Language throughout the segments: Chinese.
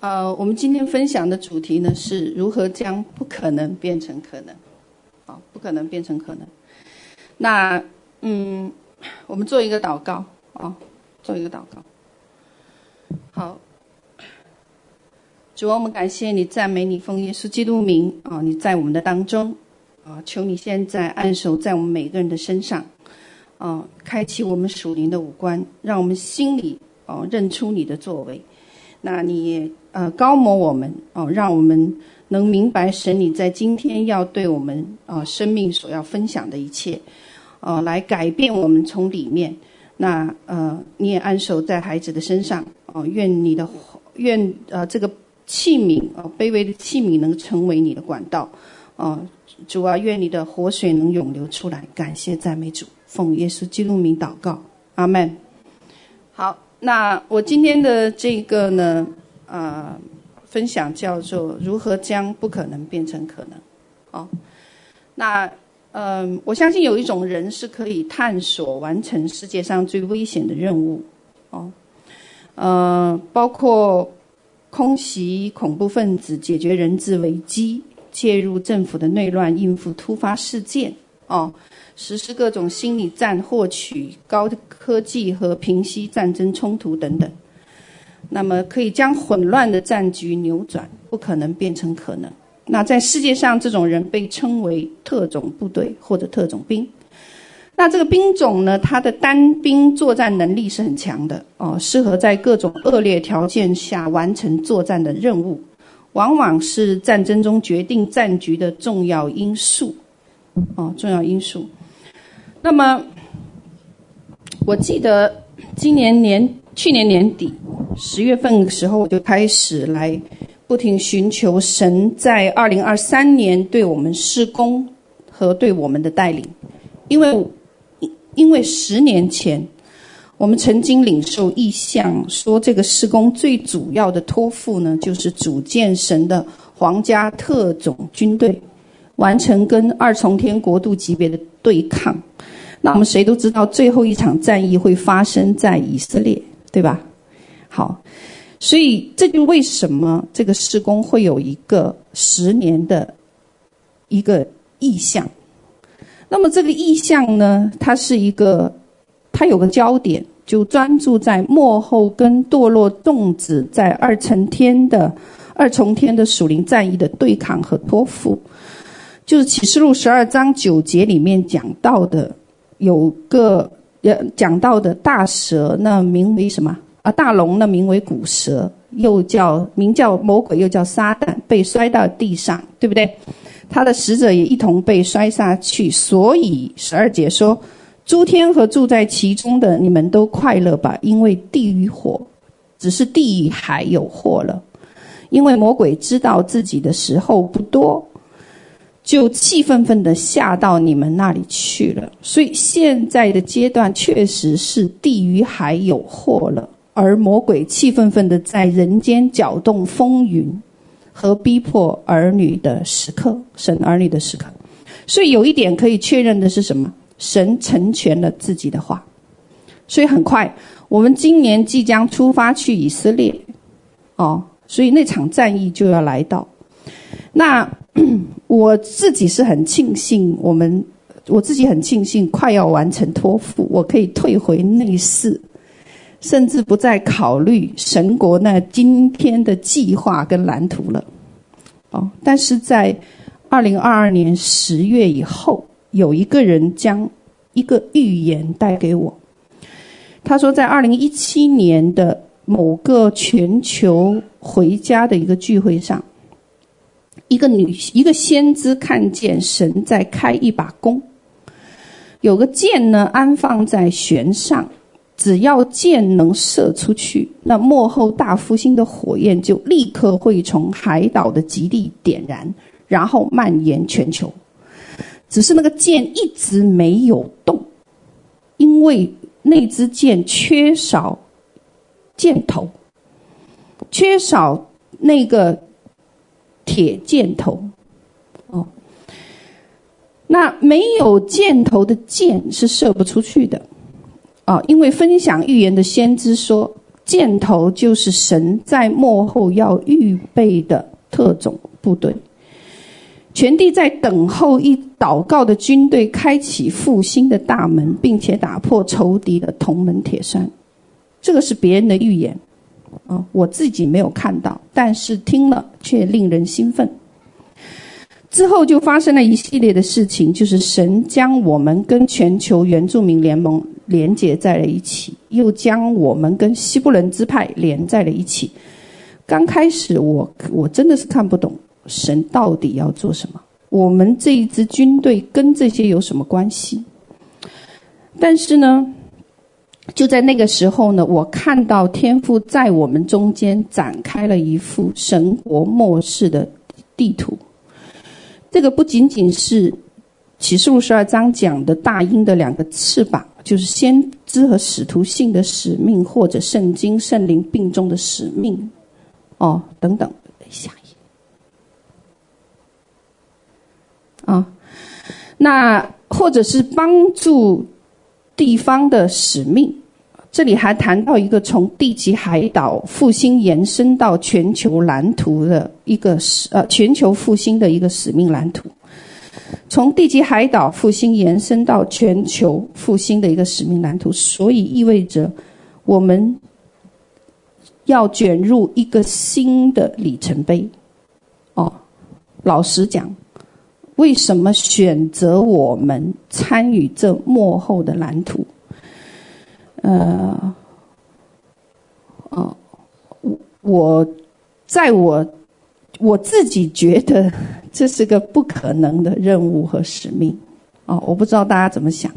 呃，我们今天分享的主题呢，是如何将不可能变成可能。好，不可能变成可能。那，嗯，我们做一个祷告啊，做一个祷告。好，主啊，我们感谢你，赞美你，奉耶稣基督名啊，你在我们的当中啊，求你现在按手在我们每个人的身上啊，开启我们属灵的五官，让我们心里啊认出你的作为。那你也呃膏抹我们哦，让我们能明白神你在今天要对我们啊、呃、生命所要分享的一切，呃，来改变我们从里面。那呃你也安守在孩子的身上哦、愿你的愿呃这个器皿啊、呃、卑微的器皿能成为你的管道哦、呃，主啊，愿你的活水能涌流出来。感谢赞美主，奉耶稣基督名祷告，阿门。好。那我今天的这个呢，呃，分享叫做如何将不可能变成可能。哦，那嗯、呃，我相信有一种人是可以探索完成世界上最危险的任务。哦，呃，包括空袭恐怖分子、解决人质危机、介入政府的内乱、应付突发事件。哦。实施各种心理战，获取高科技和平息战争冲突等等，那么可以将混乱的战局扭转，不可能变成可能。那在世界上，这种人被称为特种部队或者特种兵。那这个兵种呢，它的单兵作战能力是很强的哦，适合在各种恶劣条件下完成作战的任务，往往是战争中决定战局的重要因素哦，重要因素。那么，我记得今年年去年年底十月份的时候，我就开始来不停寻求神在二零二三年对我们施工和对我们的带领，因为因为十年前我们曾经领受意象，说这个施工最主要的托付呢，就是组建神的皇家特种军队，完成跟二重天国度级别的对抗。那我们谁都知道，最后一场战役会发生在以色列，对吧？好，所以这就为什么这个施工会有一个十年的一个意向。那么这个意向呢，它是一个，它有个焦点，就专注在幕后跟堕落众子在二层天的二重天的属灵战役的对抗和托付，就是启示录十二章九节里面讲到的。有个呃讲到的大蛇，那名为什么啊？大龙那名为古蛇，又叫名叫魔鬼，又叫撒旦，被摔到地上，对不对？他的使者也一同被摔下去。所以十二节说：诸天和住在其中的，你们都快乐吧，因为地狱火，只是地与海有祸了。因为魔鬼知道自己的时候不多。就气愤愤地下到你们那里去了，所以现在的阶段确实是地狱海有祸了，而魔鬼气愤愤地在人间搅动风云和逼迫儿女的时刻，神儿女的时刻。所以有一点可以确认的是什么？神成全了自己的话。所以很快，我们今年即将出发去以色列，哦，所以那场战役就要来到。那。我自己是很庆幸，我们我自己很庆幸快要完成托付，我可以退回内室，甚至不再考虑神国那今天的计划跟蓝图了。哦，但是在二零二二年十月以后，有一个人将一个预言带给我，他说，在二零一七年的某个全球回家的一个聚会上。一个女，一个先知看见神在开一把弓，有个箭呢安放在弦上，只要箭能射出去，那幕后大复兴的火焰就立刻会从海岛的极地点燃，然后蔓延全球。只是那个箭一直没有动，因为那支箭缺少箭头，缺少那个。铁箭头，哦，那没有箭头的箭是射不出去的，啊，因为分享预言的先知说，箭头就是神在幕后要预备的特种部队。全地在等候一祷告的军队开启复兴的大门，并且打破仇敌的铜门铁栓。这个是别人的预言，啊，我自己没有看到，但是听了却令人兴奋。之后就发生了一系列的事情，就是神将我们跟全球原住民联盟连接在了一起，又将我们跟西布伦支派连在了一起。刚开始我我真的是看不懂。神到底要做什么？我们这一支军队跟这些有什么关系？但是呢，就在那个时候呢，我看到天父在我们中间展开了一幅神国末世的地图。这个不仅仅是启示录十二章讲的大鹰的两个翅膀，就是先知和使徒性的使命，或者圣经圣灵并重的使命，哦，等等。下。啊，那或者是帮助地方的使命，这里还谈到一个从地极海岛复兴延伸到全球蓝图的一个使呃全球复兴的一个使命蓝图，从地极海岛复兴延伸到全球复兴的一个使命蓝图，所以意味着我们要卷入一个新的里程碑。哦，老实讲。为什么选择我们参与这幕后的蓝图？呃，哦，我我在我我自己觉得 这是个不可能的任务和使命啊！我不知道大家怎么想。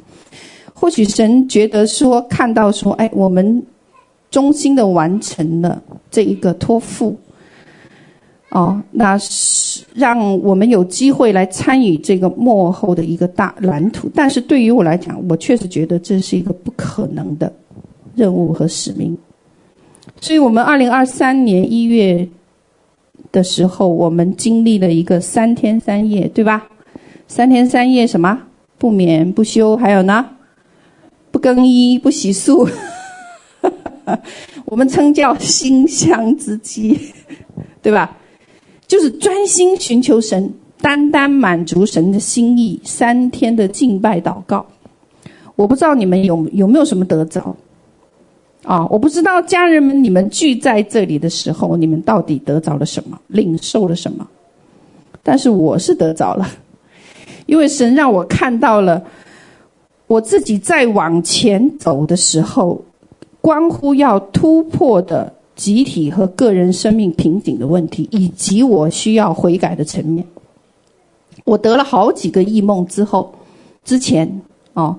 或许神觉得说，看到说，哎，我们忠心的完成了这一个托付。哦，那是让我们有机会来参与这个幕后的一个大蓝图。但是对于我来讲，我确实觉得这是一个不可能的任务和使命。所以，我们二零二三年一月的时候，我们经历了一个三天三夜，对吧？三天三夜什么？不眠不休，还有呢？不更衣不洗漱，我们称叫馨香之饥，对吧？就是专心寻求神，单单满足神的心意。三天的敬拜祷告，我不知道你们有有没有什么得着啊？我不知道家人们，你们聚在这里的时候，你们到底得着了什么，领受了什么？但是我是得着了，因为神让我看到了我自己在往前走的时候，关乎要突破的。集体和个人生命瓶颈的问题，以及我需要悔改的层面。我得了好几个异梦之后，之前哦，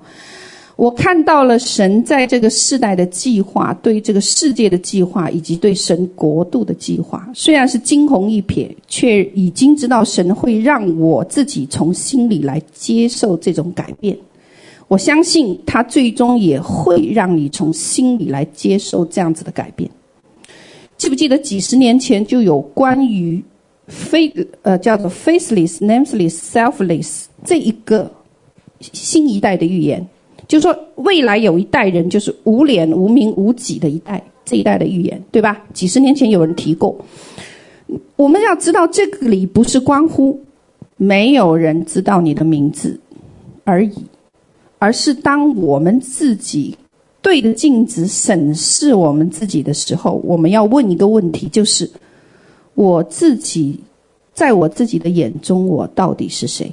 我看到了神在这个世代的计划，对这个世界的计划，以及对神国度的计划。虽然是惊鸿一瞥，却已经知道神会让我自己从心里来接受这种改变。我相信他最终也会让你从心里来接受这样子的改变。记不记得几十年前就有关于非呃叫做 faceless, nameless, selfless 这一个新一代的预言，就说未来有一代人就是无脸、无名、无己的一代，这一代的预言，对吧？几十年前有人提过。我们要知道，这个里不是关乎没有人知道你的名字而已，而是当我们自己。对着镜子审视我们自己的时候，我们要问一个问题，就是我自己在我自己的眼中，我到底是谁？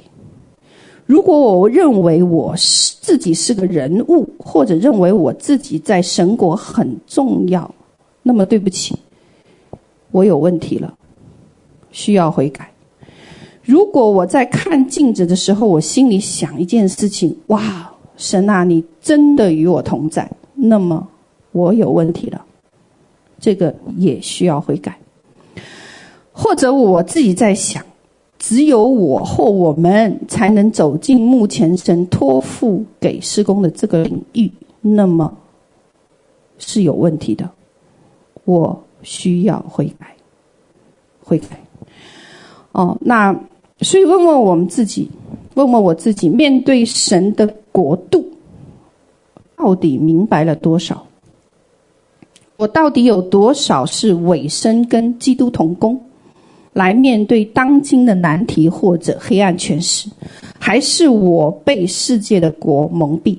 如果我认为我是自己是个人物，或者认为我自己在神国很重要，那么对不起，我有问题了，需要悔改。如果我在看镜子的时候，我心里想一件事情：哇，神啊，你真的与我同在。那么我有问题了，这个也需要悔改。或者我自己在想，只有我或我们才能走进目前神托付给施工的这个领域，那么是有问题的。我需要悔改，悔改。哦，那所以问问我们自己，问问我自己，面对神的国度。到底明白了多少？我到底有多少是委身跟基督同工，来面对当今的难题或者黑暗权势，还是我被世界的国蒙蔽？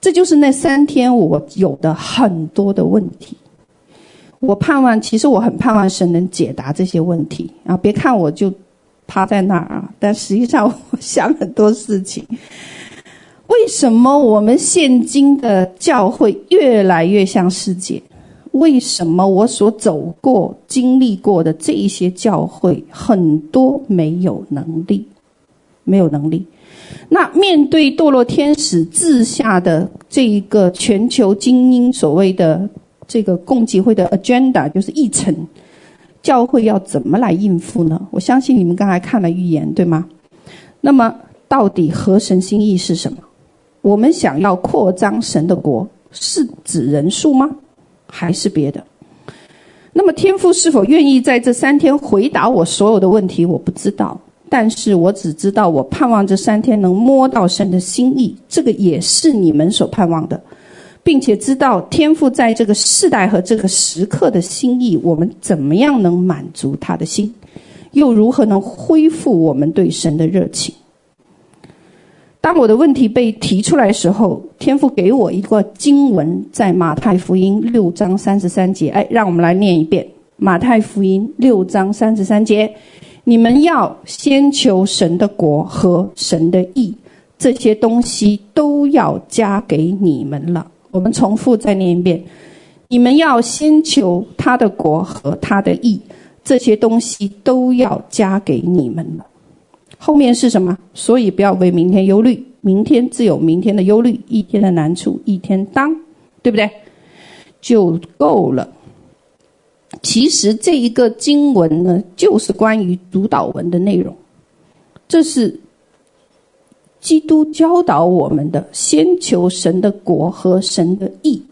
这就是那三天我有的很多的问题。我盼望，其实我很盼望神能解答这些问题啊！别看我就趴在那儿啊，但实际上我想很多事情。为什么我们现今的教会越来越像世界？为什么我所走过、经历过的这一些教会很多没有能力？没有能力。那面对堕落天使治下的这一个全球精英，所谓的这个共济会的 agenda，就是议程，教会要怎么来应付呢？我相信你们刚才看了预言，对吗？那么到底合神心意是什么？我们想要扩张神的国，是指人数吗？还是别的？那么天父是否愿意在这三天回答我所有的问题？我不知道，但是我只知道，我盼望这三天能摸到神的心意，这个也是你们所盼望的，并且知道天父在这个世代和这个时刻的心意，我们怎么样能满足他的心，又如何能恢复我们对神的热情？当我的问题被提出来的时候，天父给我一个经文，在马太福音六章三十三节。哎，让我们来念一遍马太福音六章三十三节：你们要先求神的国和神的义，这些东西都要加给你们了。我们重复再念一遍：你们要先求他的国和他的义，这些东西都要加给你们了。后面是什么？所以不要为明天忧虑，明天自有明天的忧虑，一天的难处一天当，对不对？就够了。其实这一个经文呢，就是关于主祷文的内容。这是基督教导我们的：先求神的国和神的义，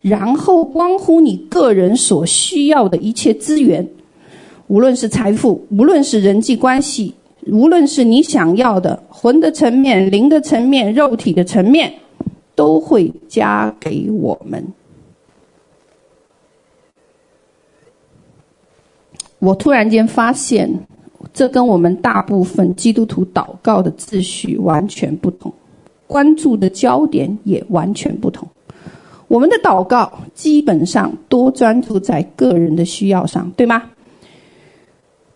然后关乎你个人所需要的一切资源，无论是财富，无论是人际关系。无论是你想要的魂的层面、灵的层面、肉体的层面，都会加给我们。我突然间发现，这跟我们大部分基督徒祷告的秩序完全不同，关注的焦点也完全不同。我们的祷告基本上多专注在个人的需要上，对吗？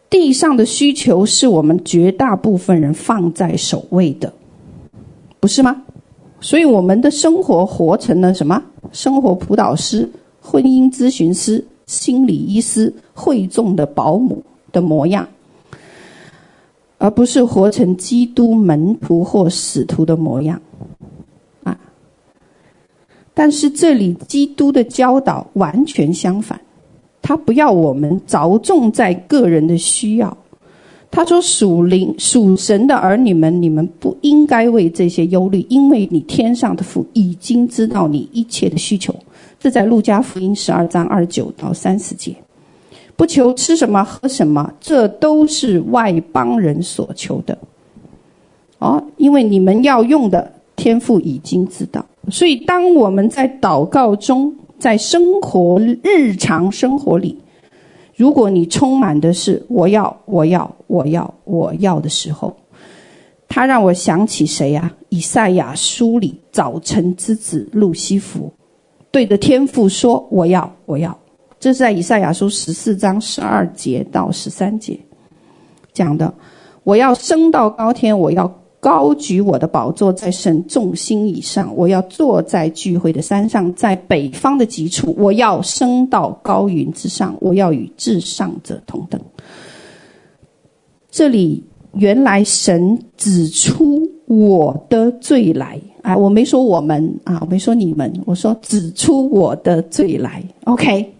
地上的需求是我们绝大部分人放在首位的，不是吗？所以我们的生活活成了什么？生活辅导师、婚姻咨询师、心理医师、会众的保姆的模样，而不是活成基督门徒或使徒的模样啊！但是这里基督的教导完全相反。他不要我们着重在个人的需要。他说：“属灵属神的儿女们，你们不应该为这些忧虑，因为你天上的父已经知道你一切的需求。”这在路加福音十二章二十九到三十节。不求吃什么喝什么，这都是外邦人所求的。哦，因为你们要用的，天父已经知道。所以当我们在祷告中，在生活日常生活里，如果你充满的是“我要，我要，我要，我要”的时候，他让我想起谁呀？以赛亚书里早晨之子路西弗，对着天父说：“我要，我要。”这是在以赛亚书十四章十二节到十三节讲的。我要升到高天，我要。高举我的宝座在神众星以上，我要坐在聚会的山上，在北方的极处，我要升到高云之上，我要与至上者同等。这里原来神指出我的罪来，啊，我没说我们啊，我没说你们，我说指出我的罪来。OK，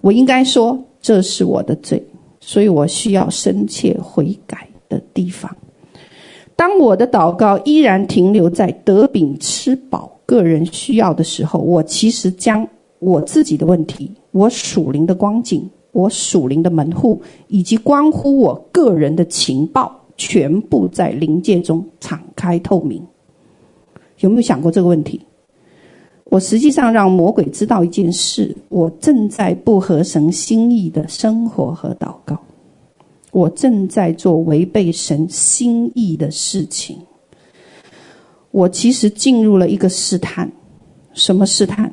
我应该说这是我的罪，所以我需要深切悔改的地方。当我的祷告依然停留在得饼吃饱个人需要的时候，我其实将我自己的问题、我属灵的光景、我属灵的门户，以及关乎我个人的情报，全部在灵界中敞开透明。有没有想过这个问题？我实际上让魔鬼知道一件事：我正在不合神心意的生活和祷告，我正在做违背神心意的事情。我其实进入了一个试探，什么试探？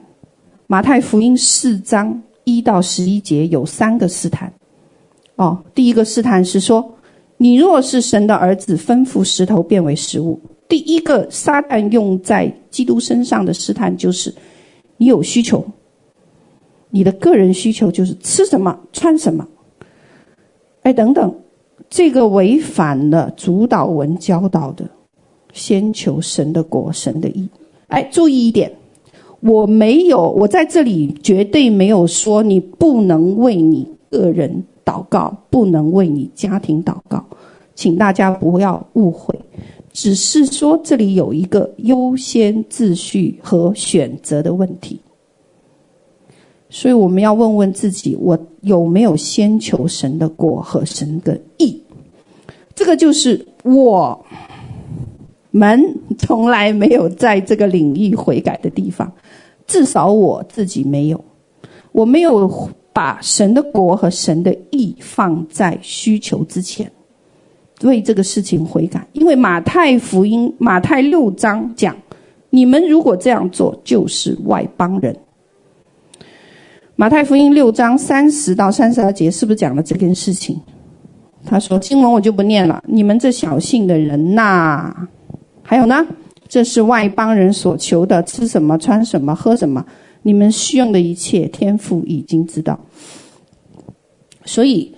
马太福音四章一到十一节有三个试探。哦，第一个试探是说，你若是神的儿子，吩咐石头变为食物。第一个撒旦用在基督身上的试探就是，你有需求，你的个人需求就是吃什么穿什么，哎等等，这个违反了主祷文教导的，先求神的国神的意。哎，注意一点，我没有，我在这里绝对没有说你不能为你个人祷告，不能为你家庭祷告，请大家不要误会。只是说，这里有一个优先秩序和选择的问题，所以我们要问问自己：我有没有先求神的国和神的义？这个就是我们从来没有在这个领域悔改的地方，至少我自己没有，我没有把神的国和神的义放在需求之前。为这个事情悔改，因为马太福音马太六章讲，你们如果这样做，就是外邦人。马太福音六章三十到三十二节是不是讲了这件事情？他说经文我就不念了，你们这小信的人呐、还有呢，这是外邦人所求的，吃什么穿什么喝什么，你们需用的一切，天父已经知道，所以。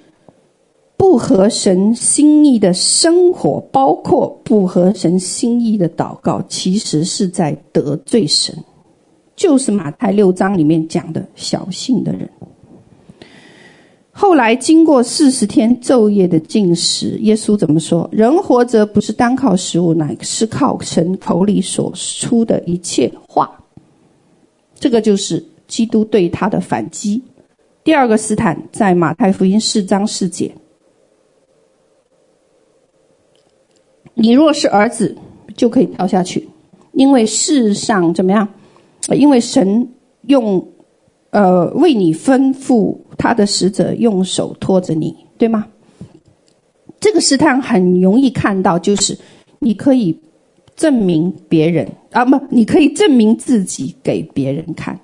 不合神心意的生活，包括不合神心意的祷告，其实是在得罪神。就是马太六章里面讲的小信的人。后来经过四十天昼夜的进食，耶稣怎么说？人活着不是单靠食物，乃是靠神口里所出的一切话。这个就是基督对他的反击。第二个试探在马太福音四章四节。你若是儿子，就可以跳下去，因为世上怎么样？因为神用，呃，为你吩咐他的使者用手托着你，对吗？这个试探很容易看到，就是你可以证明别人啊，不，你可以证明自己给别人看。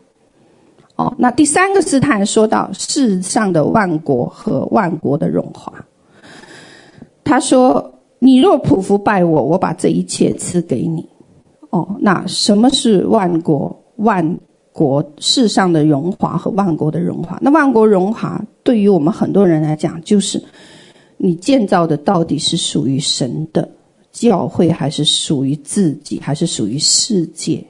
哦，那第三个试探说到世上的万国和万国的荣华，他说。你若匍匐拜我，我把这一切赐给你。哦，那什么是万国？万国世上的荣华和万国的荣华。那万国荣华对于我们很多人来讲，就是你建造的到底是属于神的教会，还是属于自己，还是属于世界？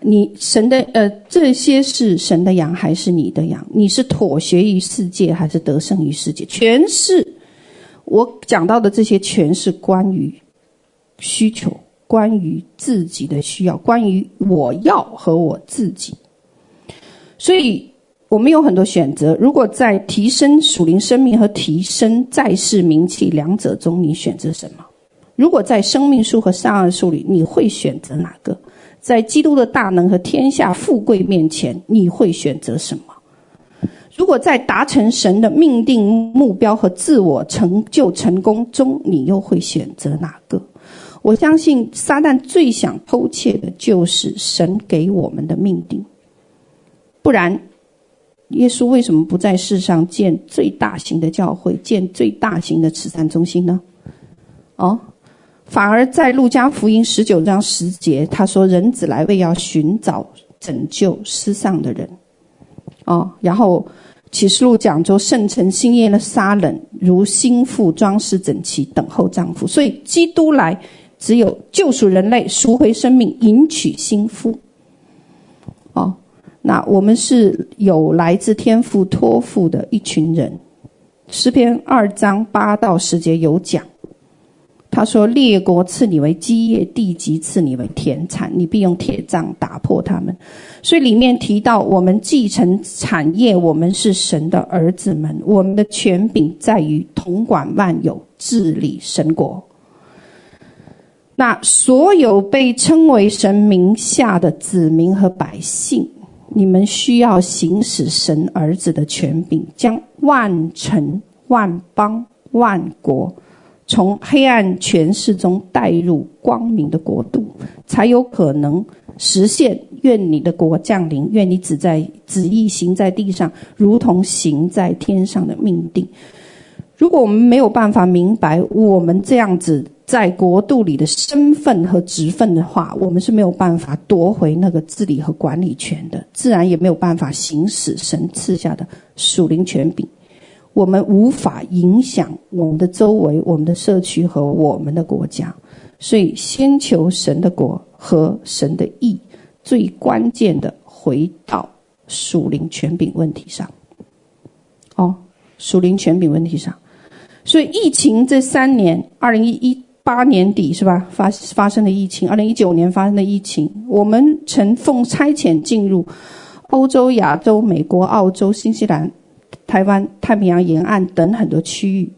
你神的呃，这些是神的羊，还是你的羊？你是妥协于世界，还是得胜于世界？全是。我讲到的这些全是关于需求，关于自己的需要，关于我要和我自己。所以我们有很多选择。如果在提升属灵生命和提升在世名气两者中，你选择什么？如果在生命树和善恶树里，你会选择哪个？在基督的大能和天下富贵面前，你会选择什么？如果在达成神的命定目标和自我成就成功中，你又会选择哪个？我相信撒旦最想偷窃的就是神给我们的命定。不然，耶稣为什么不在世上建最大型的教会，建最大型的慈善中心呢？哦，反而在路加福音十九章十节，他说：“人子来为要寻找拯救失丧的人。”哦，然后。启示录讲说，圣城新耶路撒冷如新妇装饰整齐，等候丈夫。所以基督来，只有救赎人类、赎回生命、迎娶新妇。哦，那我们是有来自天父托付的一群人。诗篇二章八到十节有讲。他说：“列国赐你为基业，地极赐你为田产，你必用铁杖打破他们。”所以里面提到，我们继承产业，我们是神的儿子们，我们的权柄在于统管万有，治理神国。那所有被称为神名下的子民和百姓，你们需要行使神儿子的权柄，将万城、万邦、万国从黑暗权势中带入光明的国度，才有可能实现。愿你的国降临，愿你旨在旨意行在地上，如同行在天上的命定。如果我们没有办法明白我们这样子在国度里的身份和职分的话，我们是没有办法夺回那个治理和管理权的，自然也没有办法行使神赐下的属灵权柄。我们无法影响我们的周围、我们的社区和我们的国家。所以，先求神的国和神的义，最关键的回到属灵权柄问题上。哦，属灵权柄问题上。所以疫情这三年，二零一八年底是吧？发发生的疫情，二零一九年发生的疫情，我们曾奉差遣进入欧洲、亚洲、美国、澳洲、新西兰、台湾、太平洋沿岸等很多区域。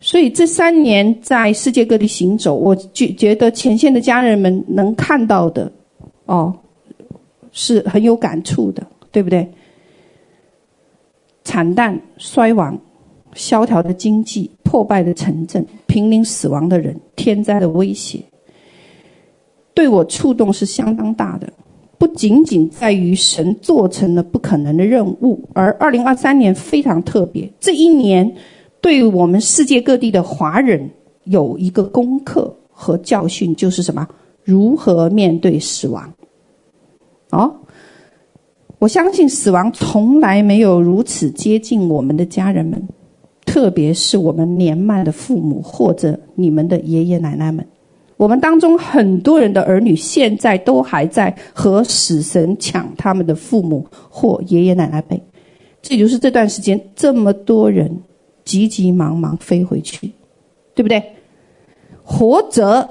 所以这三年在世界各地行走，我觉觉得前线的家人们能看到的，哦，是很有感触的，对不对？惨淡、衰亡。萧条的经济、破败的城镇、濒临死亡的人、天灾的威胁，对我触动是相当大的。不仅仅在于神做成了不可能的任务，而二零二三年非常特别。这一年，对我们世界各地的华人有一个功课和教训，就是什么？如何面对死亡？哦，我相信死亡从来没有如此接近我们的家人们。特别是我们年迈的父母，或者你们的爷爷奶奶们，我们当中很多人的儿女现在都还在和死神抢他们的父母或爷爷奶奶辈。这就是这段时间这么多人急急忙忙飞回去，对不对？活着，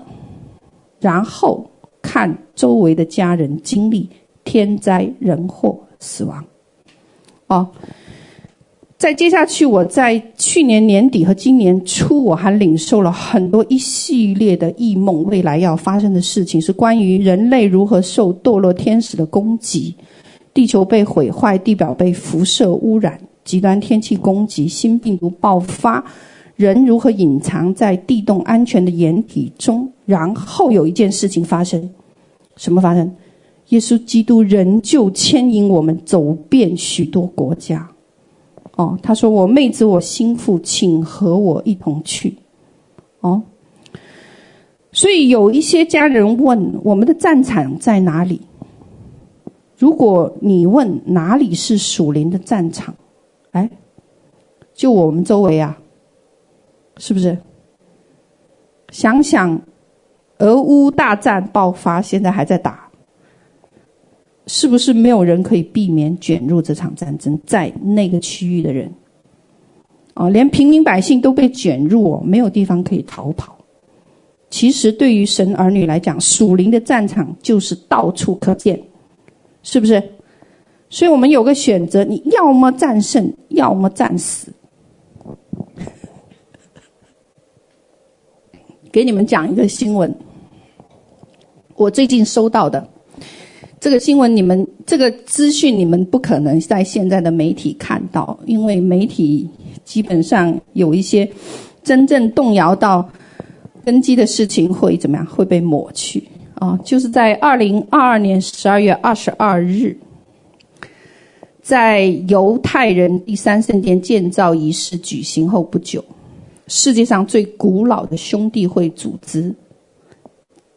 然后看周围的家人经历天灾人祸、死亡，哦。再接下去，我在去年年底和今年初，我还领受了很多一系列的异梦，未来要发生的事情是关于人类如何受堕落天使的攻击，地球被毁坏，地表被辐射污染，极端天气攻击，新病毒爆发，人如何隐藏在地洞安全的掩体中，然后有一件事情发生，什么发生？耶稣基督仍旧牵引我们走遍许多国家。哦，他说：“我妹子，我心腹，请和我一同去。”哦，所以有一些家人问：“我们的战场在哪里？”如果你问哪里是属灵的战场，哎，就我们周围啊，是不是？想想，俄乌大战爆发，现在还在打。是不是没有人可以避免卷入这场战争？在那个区域的人，哦，连平民百姓都被卷入，没有地方可以逃跑。其实对于神儿女来讲，属灵的战场就是到处可见，是不是？所以我们有个选择：你要么战胜，要么战死。给你们讲一个新闻，我最近收到的。这个新闻，你们这个资讯，你们不可能在现在的媒体看到，因为媒体基本上有一些真正动摇到根基的事情会怎么样？会被抹去啊！就是在二零二二年十二月二十二日，在犹太人第三圣殿建造仪式举行后不久，世界上最古老的兄弟会组织，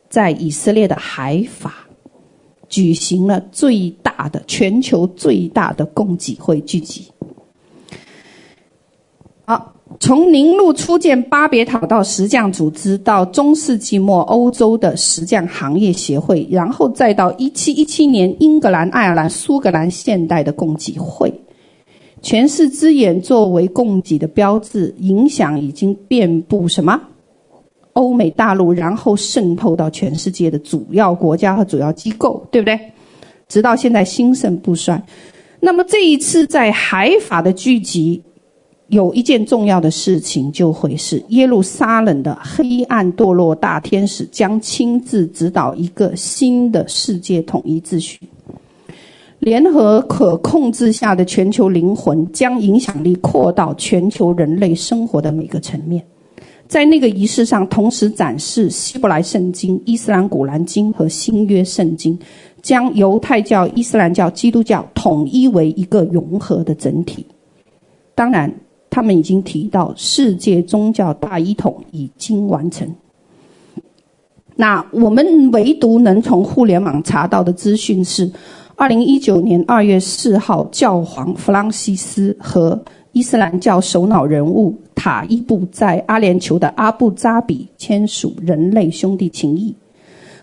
在以色列的海法。举行了最大的全球最大的供给会聚集。好，从宁录初建巴别塔到石匠组织，到中世纪末欧洲的石匠行业协会，然后再到一七一七年英格兰、爱尔兰、苏格兰现代的供给会，权势之眼作为供给的标志，影响已经遍布什么？欧美大陆，然后渗透到全世界的主要国家和主要机构，对不对？直到现在兴盛不衰。那么这一次在海法的聚集，有一件重要的事情，就会是耶路撒冷的黑暗堕落大天使将亲自指导一个新的世界统一秩序。联合可控制下的全球灵魂将影响力扩到全球人类生活的每个层面。在那个仪式上，同时展示希伯来圣经、伊斯兰古兰经和新约圣经，将犹太教、伊斯兰教、基督教统一为一个融合的整体。当然。他们已经提到，世界宗教大一统已经完成。那我们唯独能从互联网查到的资讯是，二零一九年二月四号，教皇弗朗西斯和伊斯兰教首脑人物塔伊布在阿联酋的阿布扎比签署人类兄弟情谊，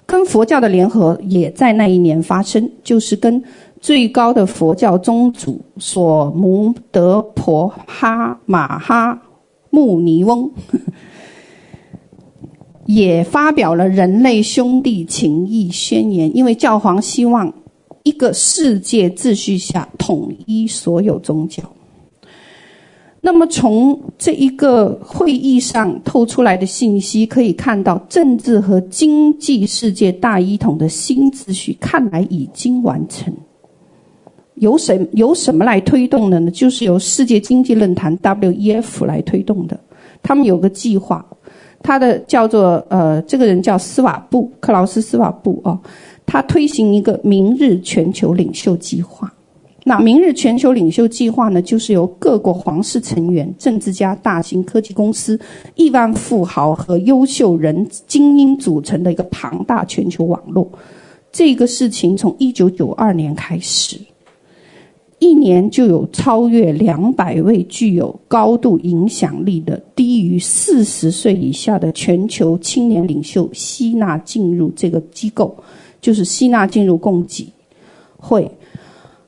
跟佛教的联合也在那一年发生，就是跟。最高的佛教宗主索姆德婆哈马哈穆尼翁 也发表了人类兄弟情谊宣言，因为教皇希望一个世界秩序下统一所有宗教。那么从这一个会议上透出来的信息可以看到，政治和经济世界大一统的新秩序看来已经完成。由什由什么来推动的呢？就是由世界经济论坛 WEF 来推动的。他们有个计划，他的叫做呃，这个人叫斯瓦布克劳斯斯瓦布哦，他推行一个明日全球领袖计划。那明日全球领袖计划呢，就是由各国皇室成员、政治家、大型科技公司、亿万富豪和优秀人精英组成的一个庞大全球网络。这个事情从一九九二年开始。一年就有超越两百位具有高度影响力的低于四十岁以下的全球青年领袖吸纳进入这个机构，就是吸纳进入供给会。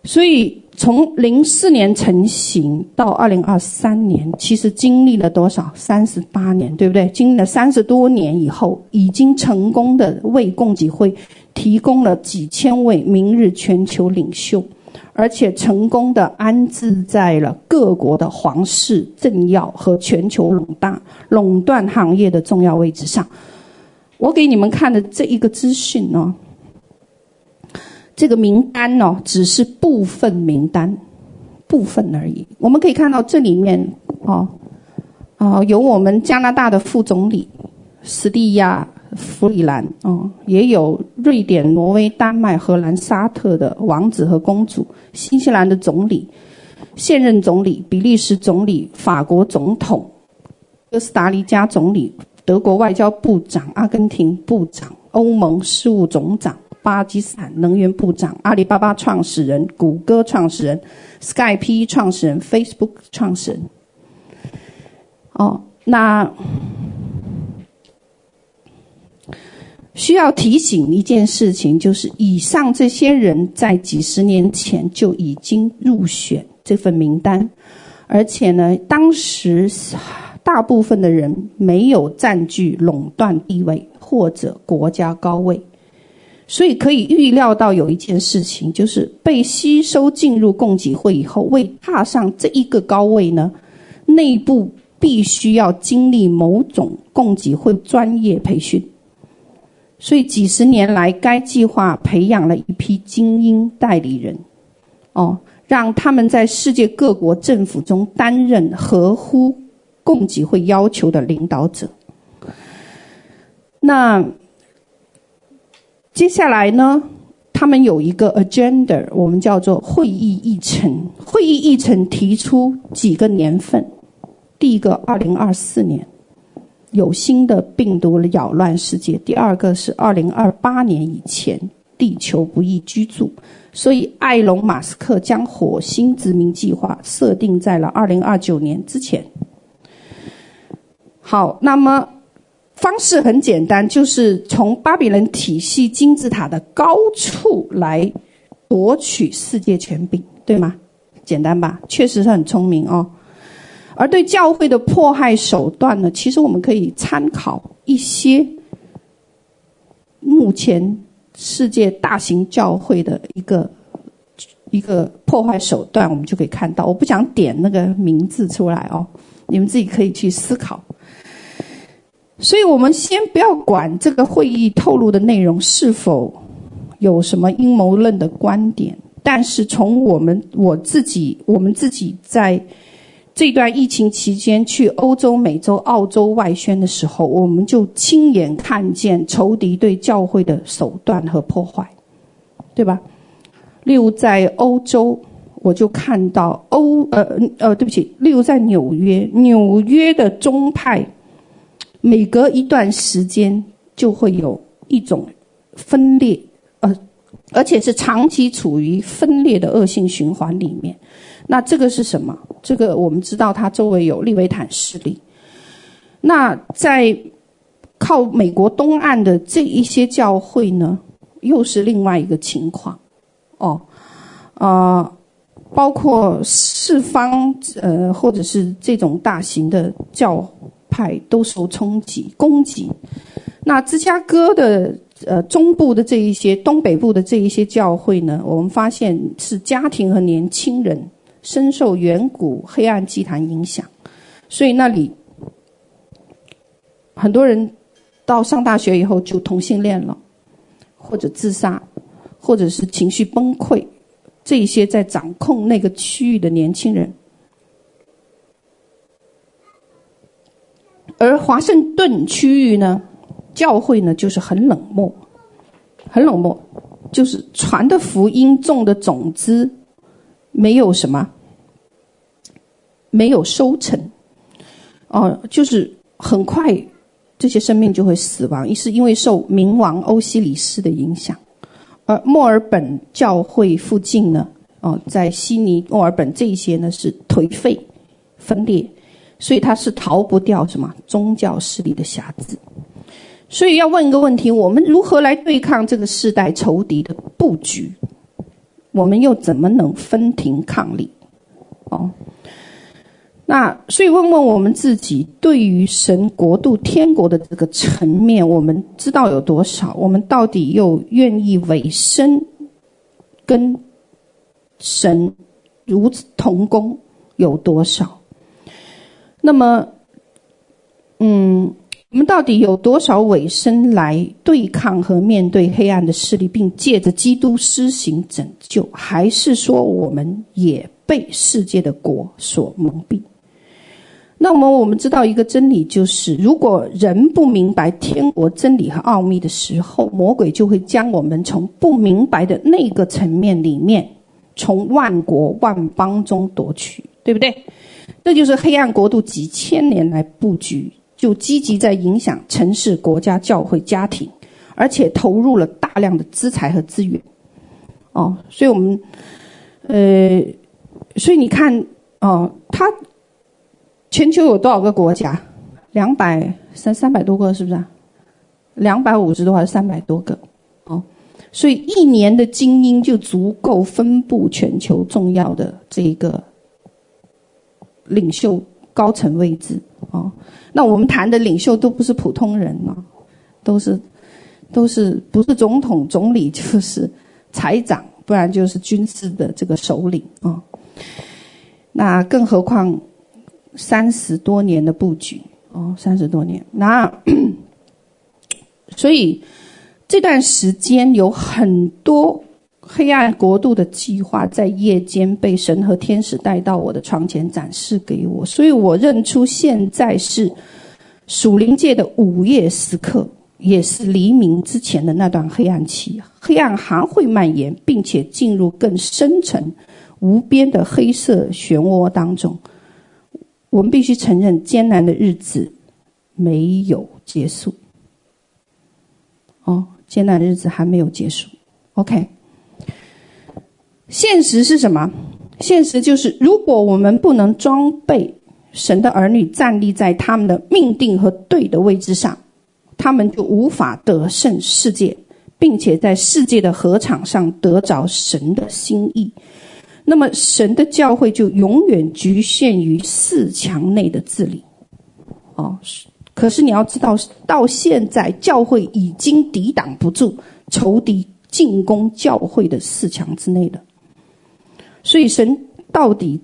所以从零四年成型到二零二三年，其实经历了多少？三十八年，对不对？经历了三十多年以后，已经成功的为共济会提供了几千位明日全球领袖。而且成功的安置在了各国的皇室、政要和全球垄断垄断行业的重要位置上。我给你们看的这一个资讯呢，这个名单呢，只是部分名单，部分而已。我们可以看到这里面哦，哦，有我们加拿大的副总理斯蒂亚。弗里兰哦，也有瑞典、挪威、丹麦、荷兰、沙特的王子和公主，新西兰的总理、现任总理、比利时总理、法国总统、哥斯达黎加总理、德国外交部长、阿根廷部长、欧盟事务总长、巴基斯坦能源部长、阿里巴巴创始人、谷歌创始人、Skype 创始人、Facebook 创始人。哦，那。需要提醒一件事情，就是以上这些人在几十年前就已经入选这份名单，而且呢，当时大部分的人没有占据垄断地位或者国家高位，所以可以预料到有一件事情，就是被吸收进入共济会以后，为踏上这一个高位呢，内部必须要经历某种供给会专业培训。所以几十年来，该计划培养了一批精英代理人，哦，让他们在世界各国政府中担任合乎供给会要求的领导者。那接下来呢，他们有一个 agenda，我们叫做会议议程。会议议程提出几个年份，第一个，二零二四年。有新的病毒扰乱世界。第二个是二零二八年以前，地球不宜居住，所以埃隆·马斯克将火星殖民计划设定在了二零二九年之前。好，那么方式很简单，就是从巴比伦体系金字塔的高处来夺取世界权柄，对吗？简单吧？确实是很聪明哦。而对教会的迫害手段呢，其实我们可以参考一些目前世界大型教会的一个一个破坏手段，我们就可以看到。我不想点那个名字出来哦，你们自己可以去思考。所以我们先不要管这个会议透露的内容是否有什么阴谋论的观点，但是从我们我自己，我们自己在这段疫情期间去欧洲、美洲、澳洲外宣的时候，我们就亲眼看见仇敌对教会的手段和破坏，对吧？例如在欧洲，我就看到欧呃呃，对不起，例如在纽约，纽约的宗派。每隔一段时间就会有一种分裂，呃，而且是长期处于分裂的恶性循环里面。那这个是什么？这个我们知道，它周围有利维坦势力。那在靠美国东岸的这一些教会呢，又是另外一个情况。哦，呃，包括四方呃，或者是这种大型的教。派都受冲击攻击，那芝加哥的呃中部的这一些、东北部的这一些教会呢，我们发现是家庭和年轻人深受远古黑暗祭坛影响，所以那里很多人到上大学以后就同性恋了，或者自杀，或者是情绪崩溃，这一些在掌控那个区域的年轻人。而华盛顿区域呢，教会呢就是很冷漠，很冷漠，就是传的福音种的种子，没有什么，没有收成，哦，就是很快这些生命就会死亡，是因为受冥王欧西里斯的影响。而墨尔本教会附近呢，哦，在悉尼、墨尔本这些呢是颓废、分裂。所以他是逃不掉什么宗教势力的辖制，所以要问一个问题：我们如何来对抗这个世代仇敌的布局？我们又怎么能分庭抗礼？哦，那所以问问我们自己，对于神国度、天国的这个层面，我们知道有多少？我们到底又愿意委身跟神如此同工有多少？那么，嗯，我们到底有多少委身来对抗和面对黑暗的势力，并借着基督施行拯救？还是说我们也被世界的国所蒙蔽？那么我们知道一个真理，就是如果人不明白天国真理和奥秘的时候，魔鬼就会将我们从不明白的那个层面里面，从万国万邦中夺取，对不对？这就是黑暗国度几千年来布局，就积极在影响城市、国家、教会、家庭，而且投入了大量的资财和资源。哦，所以我们，呃，所以你看，哦，它全球有多少个国家？两百三三百多个，是不是啊？两百五十多还是三百多个？哦，所以一年的精英就足够分布全球重要的这一个。领袖高层位置哦，那我们谈的领袖都不是普通人呢，都是都是不是总统、总理 就是财长，不然就是军事的这个首领啊。那更何况三十多年的布局哦，三十多年，那 所以这段时间有很多。黑暗国度的计划在夜间被神和天使带到我的床前展示给我，所以我认出现在是属灵界的午夜时刻，也是黎明之前的那段黑暗期。黑暗还会蔓延，并且进入更深层、无边的黑色漩涡当中。我们必须承认，艰难的日子没有结束。哦，艰难的日子还没有结束。OK。现实是什么？现实就是，如果我们不能装备神的儿女站立在他们的命定和对的位置上，他们就无法得胜世界，并且在世界的合场上得着神的心意。那么，神的教会就永远局限于四墙内的治理。哦，是可是你要知道，到现在教会已经抵挡不住仇敌进攻教会的四墙之内的。所以神到底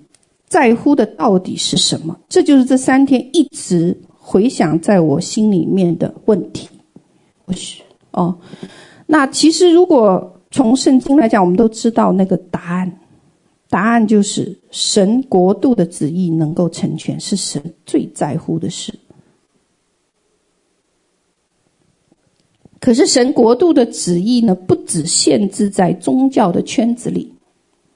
在乎的到底是什么？这就是这三天一直回想在我心里面的问题。不是哦，那其实如果从圣经来讲，我们都知道那个答案，答案就是神国度的旨意能够成全，是神最在乎的事。可是神国度的旨意呢，不只限制在宗教的圈子里，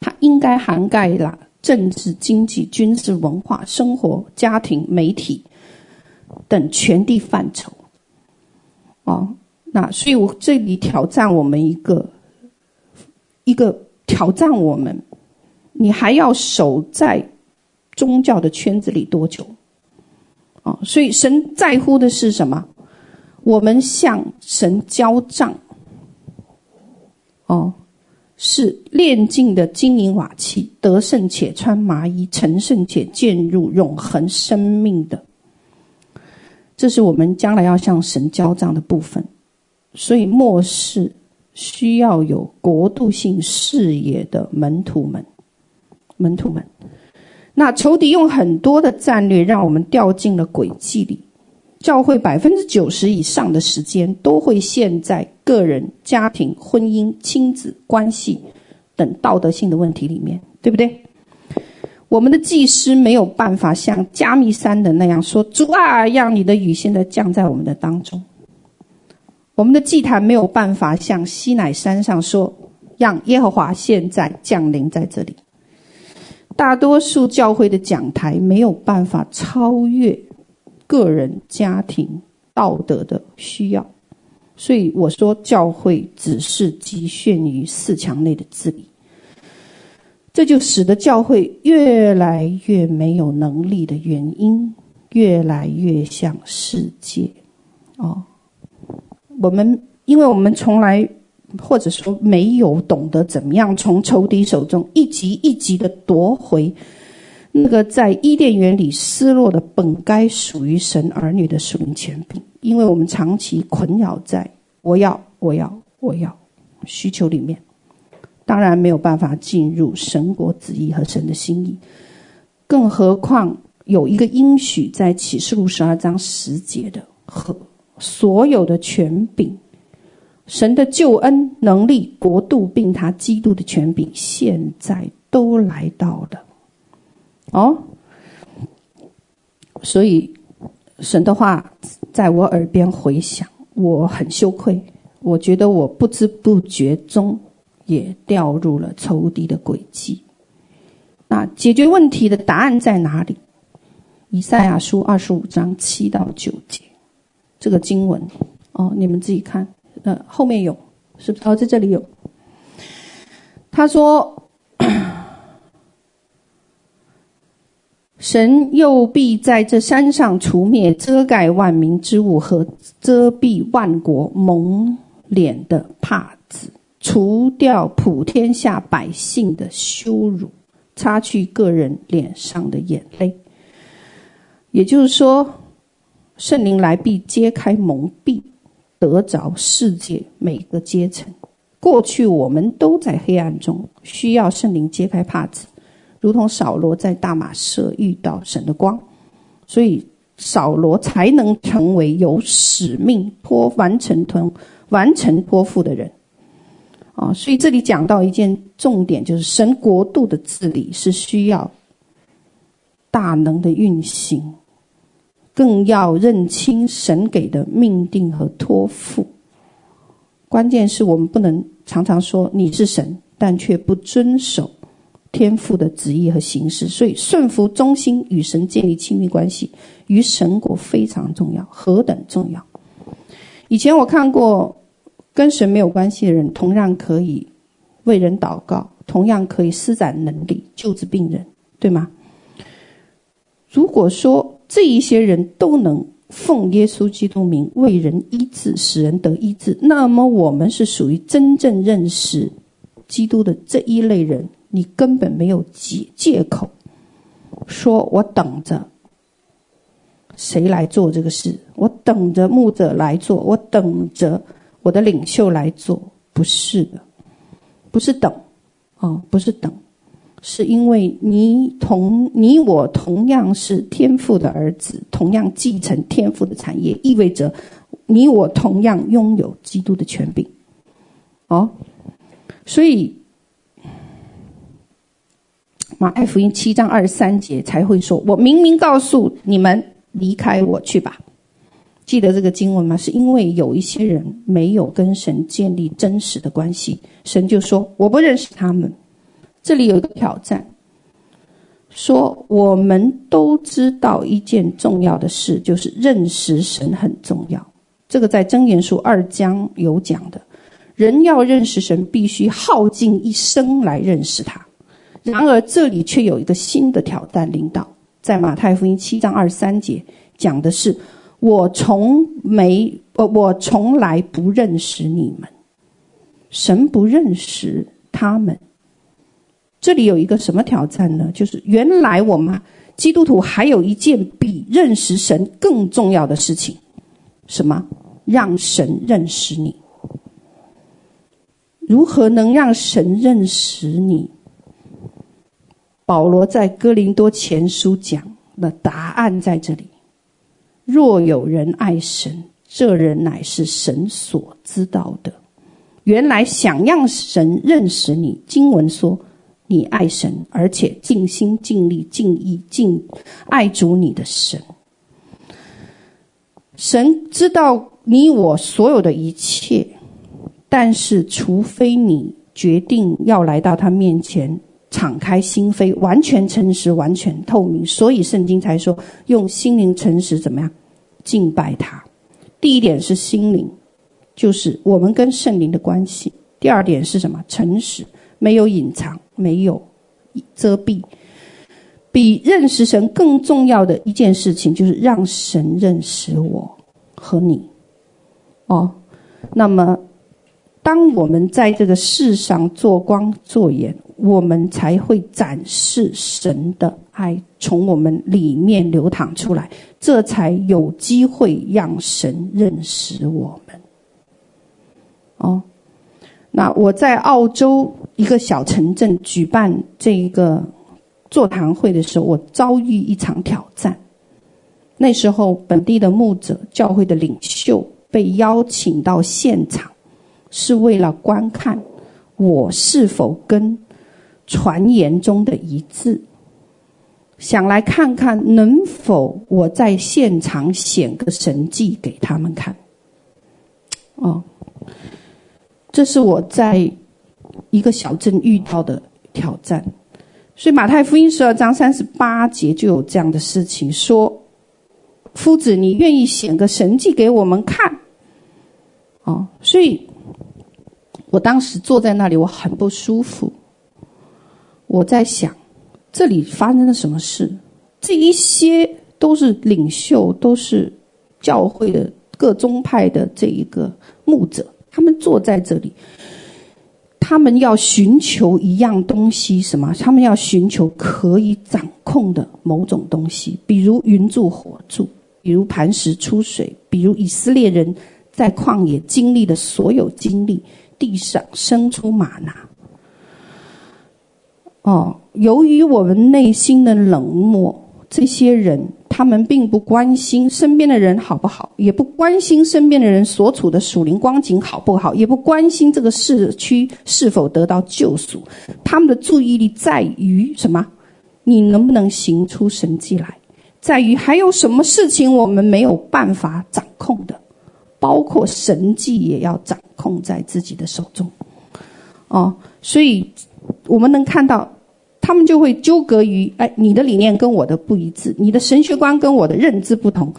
它应该涵盖了政治、经济、军事、文化、生活、家庭、媒体等权力范畴。哦，那所以我这里挑战我们一个一个挑战我们，你还要守在宗教的圈子里多久？哦，所以神在乎的是什么？我们向神交账，哦，是炼净的金银瓦器，得胜且穿麻衣，成圣且进入永恒生命的。这是我们将来要向神交账的部分。所以末世需要有国度性视野的门徒们，门徒们。那仇敌用很多的战略，让我们掉进了轨迹里。教会百分之九十以上的时间都会陷在个人、家庭、婚姻、亲子关系等道德性的问题里面，对不对？我们的祭司没有办法像加密山的那样说：“主啊，让你的雨现在降在我们的当中。”我们的祭坛没有办法像西乃山上说：“让耶和华现在降临在这里。”大多数教会的讲台没有办法超越。个人、家庭、道德的需要，所以我说教会只是局限于四墙内的治理，这就使得教会越来越没有能力的原因，越来越像世界。哦，我们因为我们从来或者说没有懂得怎么样从仇敌手中一级一级的夺回。那个在伊甸园里失落的本该属于神儿女的属灵权柄，因为我们长期困扰在我要、我要、我要需求里面，当然没有办法进入神国旨意和神的心意。更何况有一个应许在启示录十二章十节的和所有的权柄，神的救恩能力、国度并他基督的权柄，现在都来到了。哦，所以神的话在我耳边回响，我很羞愧。我觉得我不知不觉中也掉入了仇敌的诡计。那解决问题的答案在哪里？以赛亚书二十五章七到九节，这个经文哦，你们自己看。呃，后面有，是不是？哦，在这里有。他说。神又必在这山上除灭遮盖万民之物和遮蔽万国蒙脸的帕子，除掉普天下百姓的羞辱，擦去个人脸上的眼泪。也就是说，圣灵来必揭开蒙蔽，得着世界每个阶层。过去我们都在黑暗中，需要圣灵揭开帕子。如同扫罗在大马色遇到神的光，所以扫罗才能成为有使命托完成托完成托付的人。啊，所以这里讲到一件重点，就是神国度的治理是需要大能的运行，更要认清神给的命定和托付。关键是我们不能常常说你是神，但却不遵守。天赋的旨意和形式，所以顺服忠心与神建立亲密关系，与神国非常重要，何等重要！以前我看过，跟神没有关系的人，同样可以为人祷告，同样可以施展能力救治病人，对吗？如果说这一些人都能奉耶稣基督名为人医治，使人得医治，那么我们是属于真正认识基督的这一类人。你根本没有借借口，说我等着谁来做这个事，我等着牧者来做，我等着我的领袖来做，不是的，不是等，哦，不是等，是因为你同你我同样是天父的儿子，同样继承天父的产业，意味着你我同样拥有基督的权柄。哦，所以马太福音七章二十三节才会说：“我明明告诉你们，离开我去吧。”记得这个经文吗？是因为有一些人没有跟神建立真实的关系，神就说：“我不认识他们。”这里有一个挑战，说我们都知道一件重要的事，就是认识神很重要。这个在真言书二章有讲的，人要认识神，必须耗尽一生来认识他。然而这里却有一个新的挑战领导，在马太福音七章二十三节讲的是：我从没，呃，我从来不认识你们，神不认识他们。这里有一个什么挑战呢？就是原来我们基督徒还有一件比认识神更重要的事情，什么？让神认识你。如何能让神认识你？保罗在哥林多前书讲的答案在这里：若有人爱神，这人乃是神所知道的。原来想让神认识你，经文说。你爱神，而且尽心尽力尽意尽爱主你的神。神知道你我所有的一切，但是除非你决定要来到他面前，敞开心扉，完全诚实，完全透明，所以圣经才说用心灵诚实怎么样敬拜他。第一点是心灵，就是我们跟圣灵的关系；第二点是什么？诚实。没有隐藏，没有遮蔽。比认识神更重要的一件事情，就是让神认识我和你。哦，那么，当我们在这个世上做光做盐，我们才会展示神的爱从我们里面流淌出来，这才有机会让神认识我们。哦。那我在澳洲一个小城镇举办这一个座谈会的时候，我遭遇一场挑战。那时候，本地的牧者、教会的领袖被邀请到现场，是为了观看我是否跟传言中的一致，想来看看能否我在现场显个神迹给他们看。哦。这是我在一个小镇遇到的挑战，所以马太福音十二章三十八节就有这样的事情说：“夫子，你愿意显个神迹给我们看？”哦，所以我当时坐在那里，我很不舒服。我在想，这里发生了什么事？这一些都是领袖，都是教会的各宗派的这一个牧者。他们坐在这里，他们要寻求一样东西，什么？他们要寻求可以掌控的某种东西，比如云柱火柱，比如磐石出水，比如以色列人在旷野经历的所有经历，地上生出吗哪。哦，由于我们内心的冷漠，这些人。他们并不关心身边的人好不好，也不关心身边的人所处的属灵光景好不好，也不关心这个市区是否得到救赎。他们的注意力在于什么？你能不能行出神迹来？在于还有什么事情我们没有办法掌控的，包括神迹也要掌控在自己的手中。哦，所以我们能看到。他们就会纠葛于，哎，你的理念跟我的不一致，你的神学观跟我的认知不同。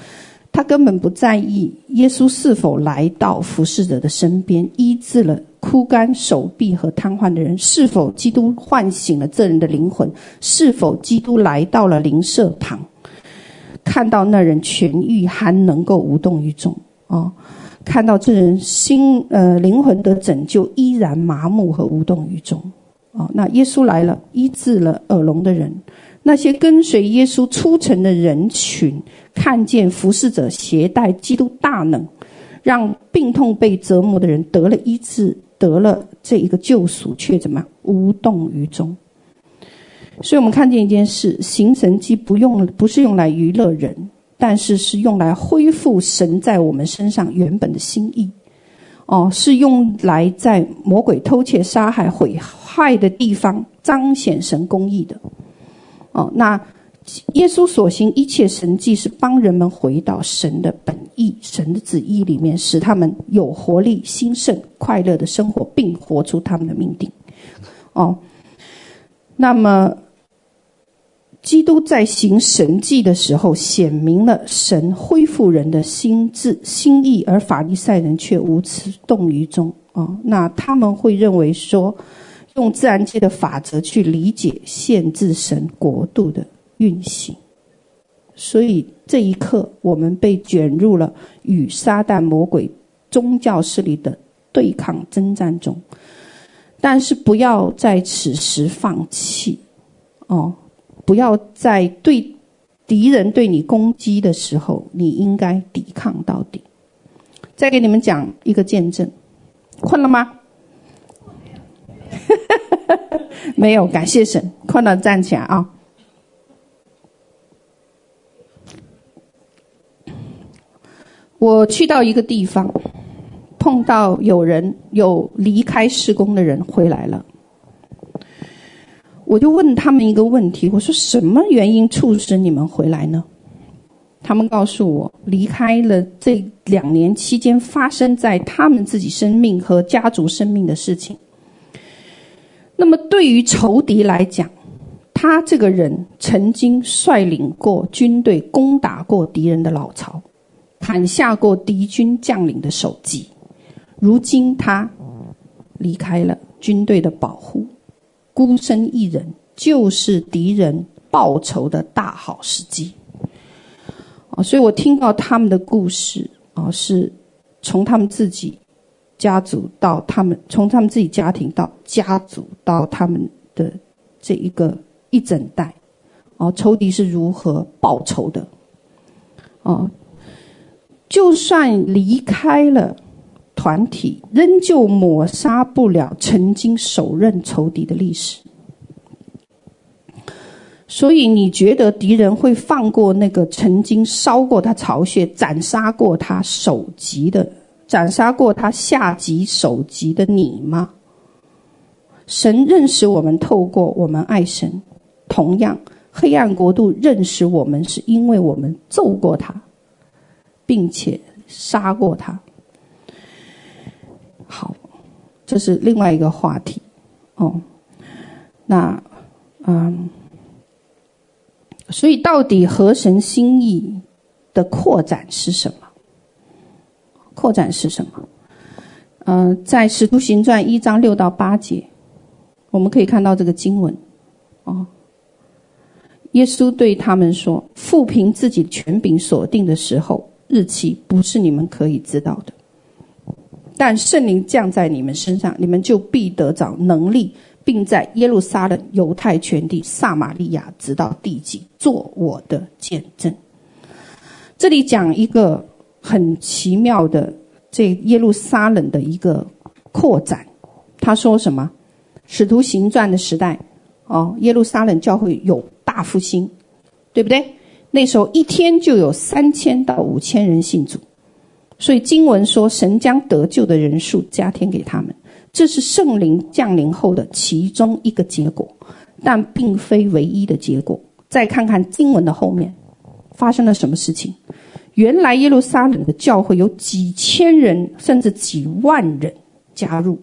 他根本不在意耶稣是否来到服侍者的身边，医治了枯干手臂和瘫痪的人，是否基督唤醒了这人的灵魂，是否基督来到了灵舍旁，看到那人痊愈还能够无动于衷哦，看到这人心呃灵魂的拯救依然麻木和无动于衷。哦，那耶稣来了，医治了耳聋的人。那些跟随耶稣出城的人群，看见服侍者携带基督大能，让病痛被折磨的人得了医治，得了这一个救赎，却怎么无动于衷？所以我们看见一件事：行神迹不用，不是用来娱乐人，但是是用来恢复神在我们身上原本的心意。哦，是用来在魔鬼偷窃、杀害、毁坏的地方彰显神公义的。哦，那耶稣所行一切神迹，是帮人们回到神的本意、神的旨意里面，使他们有活力、兴盛、快乐的生活，并活出他们的命定。哦，那么。基督在行神迹的时候，显明了神恢复人的心智、心意，而法利赛人却无此动于衷啊、那他们会认为说，用自然界的法则去理解、限制神国度的运行，所以这一刻，我们被卷入了与撒旦、魔鬼、宗教势力的对抗征战中。但是，不要在此时放弃哦。不要在对敌人对你攻击的时候，你应该抵抗到底。再给你们讲一个见证，困了吗？没有，感谢神，困了站起来啊！我去到一个地方，碰到有人有离开施工的人回来了。我就问他们一个问题，我说什么原因促使你们回来呢？他们告诉我，离开了这两年期间发生在他们自己生命和家族生命的事情。那么对于仇敌来讲，他这个人曾经率领过军队攻打过敌人的老巢，砍下过敌军将领的首级。如今他离开了军队的保护。孤身一人，就是敌人报仇的大好时机。啊，所以我听到他们的故事啊，是从他们自己家族到他们，从他们自己家庭到家族到他们的这一个一整代，啊，仇敌是如何报仇的。啊，就算离开了。团体仍旧抹杀不了曾经手刃仇敌的历史，所以你觉得敌人会放过那个曾经烧过他巢穴、斩杀过他首级的、斩杀过他下级首级的你吗？神认识我们，透过我们爱神；同样，黑暗国度认识我们，是因为我们揍过他，并且杀过他。好，这是另外一个话题，哦，那，嗯，所以到底合神心意的扩展是什么？扩展是什么？嗯、在使徒行传一章六到八节，我们可以看到这个经文，哦，耶稣对他们说：“父凭自己权柄所定的时候日期，不是你们可以知道的。”但圣灵降在你们身上，你们就必得着能力，并在耶路撒冷、犹太全地、撒玛利亚，直到地极，做我的见证。这里讲一个很奇妙的，这耶路撒冷的一个扩展。他说什么？使徒行传的时代，哦，耶路撒冷教会有大复兴，对不对？那时候一天就有三千到五千人信主。所以经文说，神将得救的人数加添给他们，这是圣灵降临后的其中一个结果，但并非唯一的结果。再看看经文的后面，发生了什么事情？原来耶路撒冷的教会有几千人，甚至几万人加入，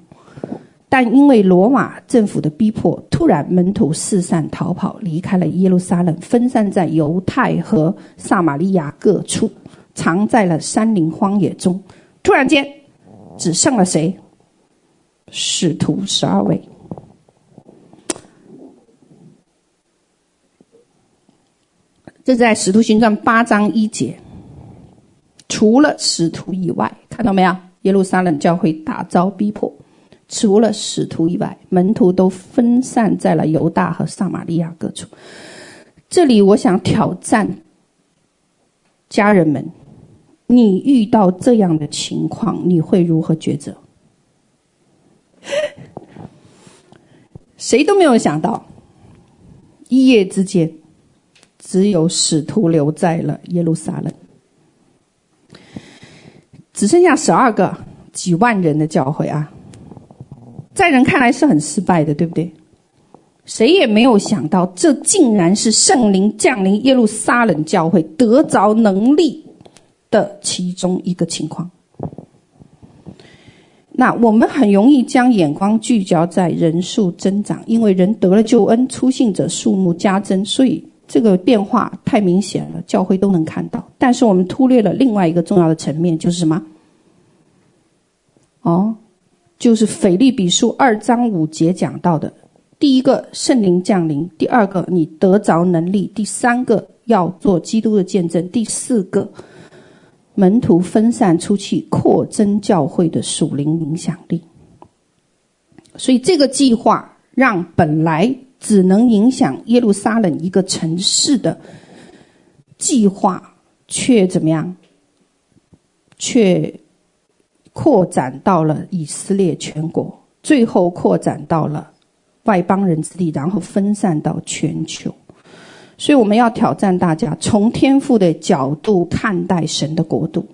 但因为罗马政府的逼迫，突然门徒四散逃跑，离开了耶路撒冷，分散在犹太和撒玛利亚各处。藏在了山林荒野中，突然间，只剩了谁？使徒十二位。这在《使徒行传》八章一节。除了使徒以外，看到没有？耶路撒冷教会大遭逼迫，除了使徒以外，门徒都分散在了犹大和撒玛利亚各处。这里我想挑战家人们。你遇到这样的情况，你会如何抉择？谁都没有想到，一夜之间，只有使徒留在了耶路撒冷，只剩下十二个几万人的教会啊，在人看来是很失败的，对不对？谁也没有想到，这竟然是圣灵降临耶路撒冷教会得着能力的其中一个情况。那我们很容易将眼光聚焦在人数增长，因为人得了救恩，出信者数目加增，所以这个变化太明显了，教会都能看到。但是我们忽略了另外一个重要的层面，就是什么？哦，就是腓立比书二章五节讲到的。第一个圣灵降临，第二个你得着能力，第三个要做基督的见证，第四个门徒分散出去，扩增教会的属灵影响力。所以这个计划让本来只能影响耶路撒冷一个城市的计划，却怎么样？却扩展到了以色列全国，最后扩展到了。外邦人之地，然后分散到全球，所以我们要挑战大家，从天赋的角度看待神的国度，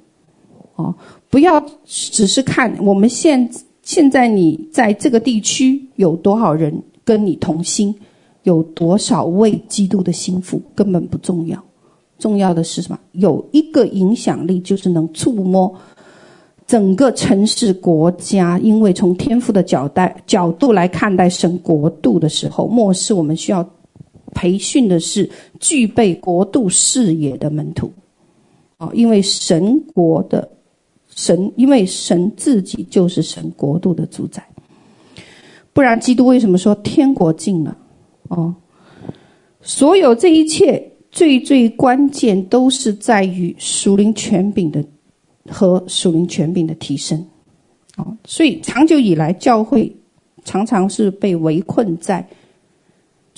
哦，不要只是看我们现现在你在这个地区有多少人跟你同心，有多少位基督的心腹，根本不重要，重要的是什么？有一个影响力，就是能触摸。整个城市国家，因为从天赋的角带角度来看待神国度的时候，末世我们需要培训的是具备国度视野的门徒，啊，因为神国的神，因为神自己就是神国度的主宰，不然基督为什么说天国近了？哦，所有这一切最最关键都是在于属灵权柄的。和属灵权柄的提升，哦，所以长久以来，教会常常是被围困在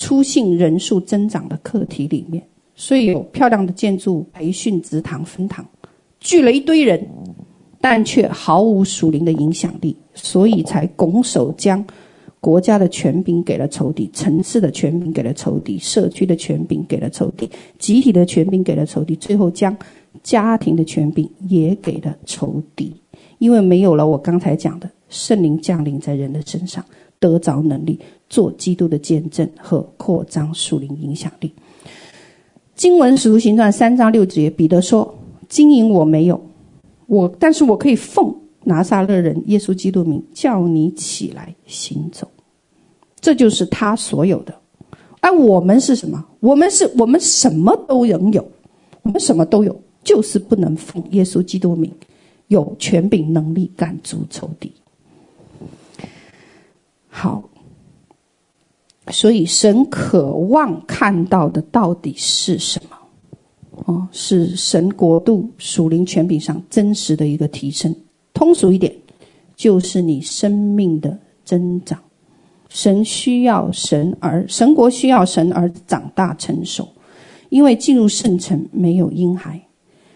初信人数增长的课题里面。所以有漂亮的建筑、培训、职堂、分堂，聚了一堆人，但却毫无属灵的影响力，所以才拱手将国家的权柄给了仇敌，城市的权柄给了仇敌，社区的权柄给了仇敌，集体的权柄给了仇敌，最后将。家庭的权柄也给了仇敌，因为没有了我刚才讲的圣灵降临在人的身上，得着能力做基督的见证和扩张属灵影响力。经文使徒行传三章六节，彼得说：“金银我没有，我但是我可以奉拿撒勒人耶稣基督名叫你起来行走。”这就是他所有的。而我们是什么？我们是我们什么都拥有，我们什么都有。就是不能奉耶稣基督名，有权柄能力赶逐仇敌。好，所以神渴望看到的到底是什么？哦，是神国度属灵权柄上真实的一个提升。通俗一点，就是你生命的增长。神需要神而神国需要神而长大成熟，因为进入圣城没有婴孩。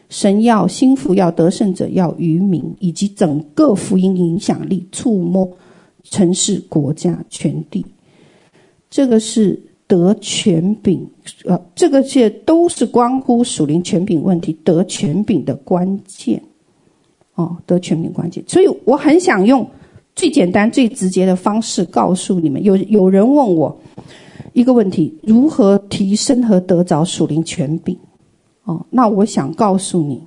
神要心腹，要得胜者，要愚民，以及整个福音影响力触摸城市、国家、全地。这个是得权柄，呃，这个些都是关乎属灵权柄问题，得权柄的关键。哦，得权柄关键。所以我很想用最简单、最直接的方式告诉你们：有有人问我一个问题，如何提升和得着属灵权柄？哦，那我想告诉你，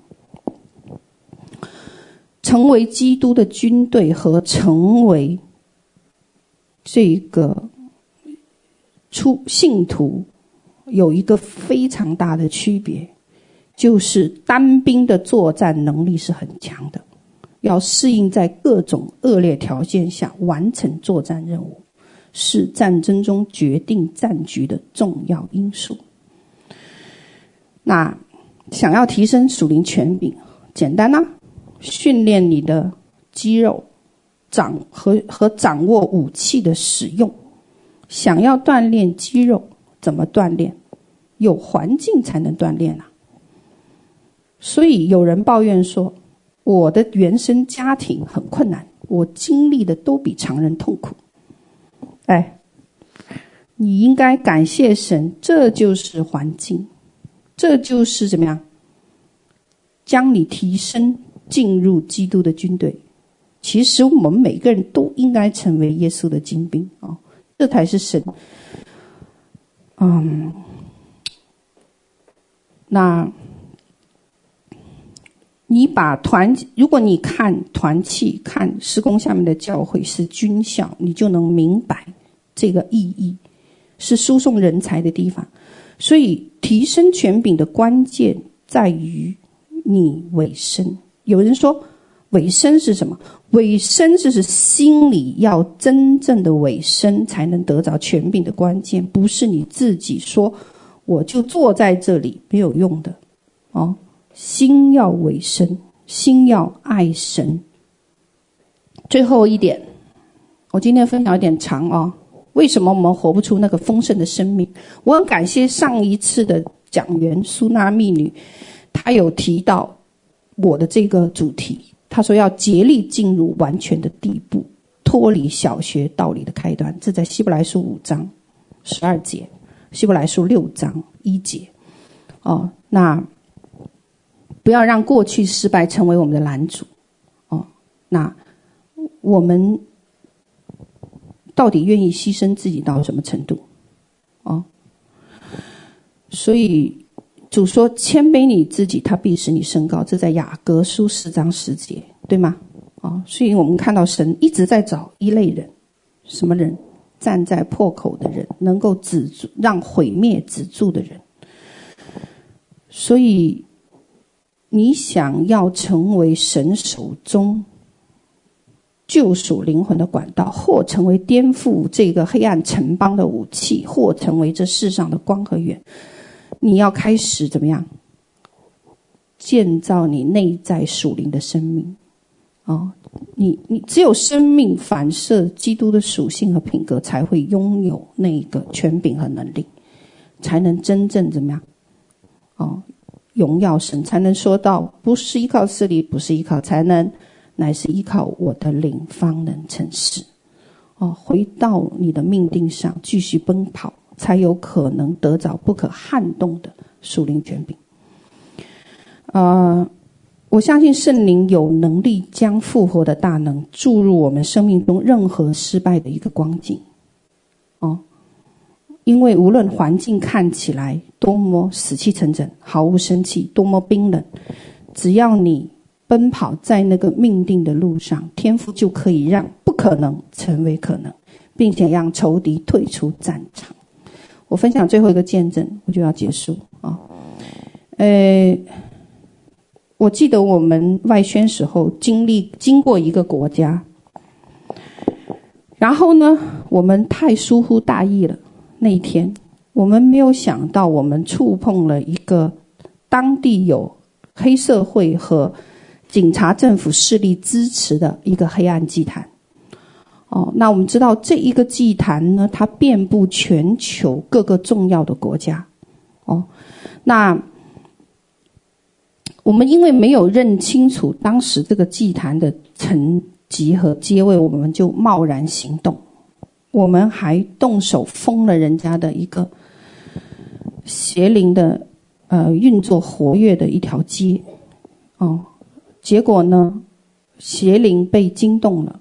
成为基督的军队和成为这个出信徒有一个非常大的区别，就是单兵的作战能力是很强的，要适应在各种恶劣条件下完成作战任务，是战争中决定战局的重要因素。那。想要提升属灵权柄，简单呐、训练你的肌肉，掌和和掌握武器的使用。想要锻炼肌肉，怎么锻炼？有环境才能锻炼啊。所以有人抱怨说，我的原生家庭很困难，我经历的都比常人痛苦。哎，你应该感谢神，这就是环境，这就是怎么样，将你提升进入基督的军队。其实我们每个人都应该成为耶稣的精兵啊、哦，这才是神。嗯，那。你把团，如果你看团契，看施工下面的教会是军校，你就能明白这个意义，是输送人才的地方。所以提升权柄的关键在于你委身。有人说尾声是什么？尾声就是心里要真正的尾声，才能得着权柄的关键，不是你自己说我就坐在这里没有用的哦。心要尾声，心要爱神。最后一点，我今天分享有点长哦。为什么我们活不出那个丰盛的生命？我很感谢上一次的讲员苏娜蜜女，她有提到我的这个主题。他说要竭力进入完全的地步，脱离小学道理的开端。这在希伯来书五章十二节，希伯来书六章一节。哦，那。不要让过去失败成为我们的拦阻，哦，那我们到底愿意牺牲自己到什么程度？哦，所以主说谦卑你自己，他必使你升高。这在雅各书十章十节，对吗？哦，所以我们看到神一直在找一类人，什么人？站在破口的人，能够止住让毁灭止住的人。所以。你想要成为神手中救赎灵魂的管道，或成为颠覆这个黑暗城邦的武器，或成为这世上的光和源，你要开始怎么样建造你内在属灵的生命？哦，你你只有生命反射基督的属性和品格，才会拥有那个权柄和能力，才能真正怎么样？哦。荣耀神，才能说到不是依靠势力，不是依靠才能，乃是依靠我的灵方能成事。哦，回到你的命定上，继续奔跑，才有可能得着不可撼动的属灵权柄。呃，我相信圣灵有能力将复活的大能注入我们生命中任何失败的一个光景。哦。因为无论环境看起来多么死气沉沉、毫无生气、多么冰冷，只要你奔跑在那个命定的路上，天赋就可以让不可能成为可能，并且让仇敌退出战场。我分享最后一个见证，我就要结束啊。呃，我记得我们外宣时候经历经过一个国家，然后呢，我们太疏忽大意了。那一天，我们没有想到，我们触碰了一个当地有黑社会和警察政府势力支持的一个黑暗祭坛。哦，那我们知道这一个祭坛呢，它遍布全球各个重要的国家。哦，那我们因为没有认清楚当时这个祭坛的层级和阶位，我们就贸然行动。我们还动手封了人家的一个邪灵的呃运作活跃的一条街，哦，结果呢，邪灵被惊动了，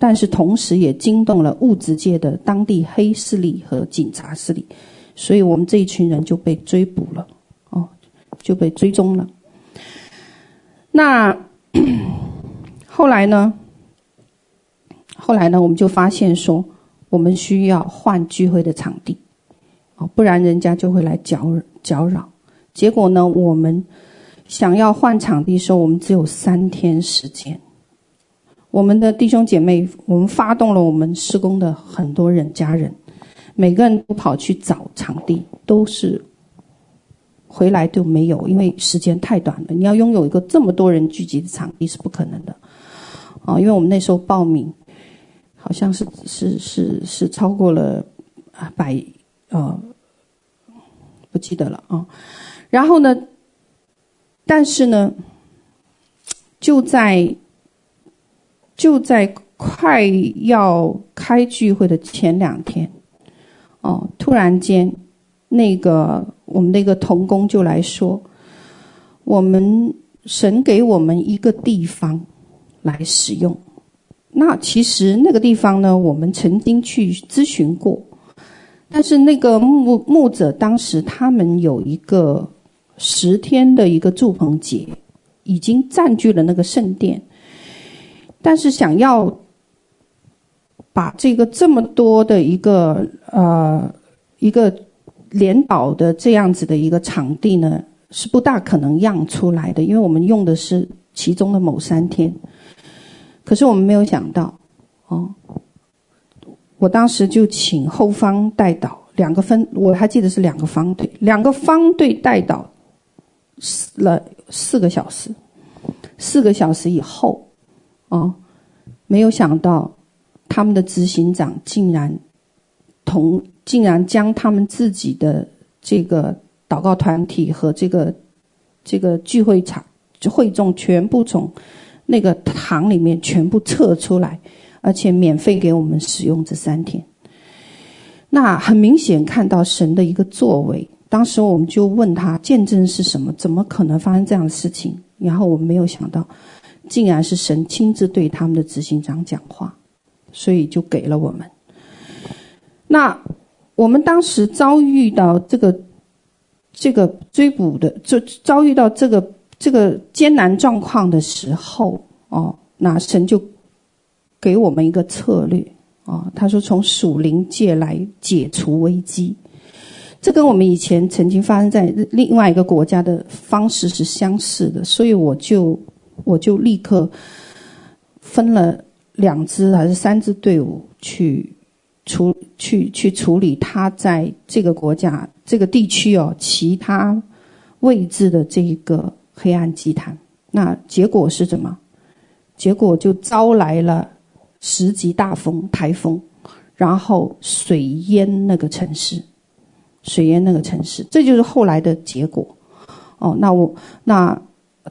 但是同时也惊动了物质界的当地黑势力和警察势力，所以我们这一群人就被追捕了，哦，就被追踪了。那 后来呢？后来呢？我们就发现说。我们需要换聚会的场地，哦，不然人家就会来搅搅扰。结果呢，我们想要换场地的时候，我们只有三天时间。我们的弟兄姐妹，我们发动了我们施工的很多人家人，每个人都跑去找场地，都是回来都没有，因为时间太短了。你要拥有一个这么多人聚集的场地是不可能的，啊，因为我们那时候报名。好像是是是是超过了百呃不记得了啊，然后呢，但是呢，就在就在快要开聚会的前两天，哦，突然间，那个我们那个童工就来说，我们神给我们一个地方来使用。那其实那个地方呢，我们曾经去咨询过，但是那个牧牧者当时他们有一个十天的一个住棚节，已经占据了那个圣殿，但是想要。把这个这么多的一个呃一个联岛的这样子的一个场地呢，是不大可能让出来的，因为我们用的是其中的某三天。可是我们没有想到，哦，我当时就请后方代导两个分，我还记得是两个方队，两个方队代祷了四个小时，四个小时以后，哦，没有想到。他们的执行长竟然同竟然将他们自己的这个祷告团体和这个这个聚会场会众全部从那个堂里面全部撤出来，而且免费给我们使用这三天。那很明显看到神的一个作为。当时我们就问他见证是什么？怎么可能发生这样的事情？然后我们没有想到，竟然是神亲自对他们的执行长讲话。所以就给了我们。那我们当时遭遇到这个这个追捕的，就遭遇到这个这个艰难状况的时候，哦，那神就给我们一个策略，哦，他说从属灵界来解除危机，这跟我们以前曾经发生在另外一个国家的方式是相似的，所以我就我就立刻分了。两支还是三支队伍去处去去处理他在这个国家这个地区哦其他位置的这一个黑暗祭坛，那结果是什么？结果就招来了十级大风台风，然后水淹那个城市，水淹那个城市，这就是后来的结果。哦，那我那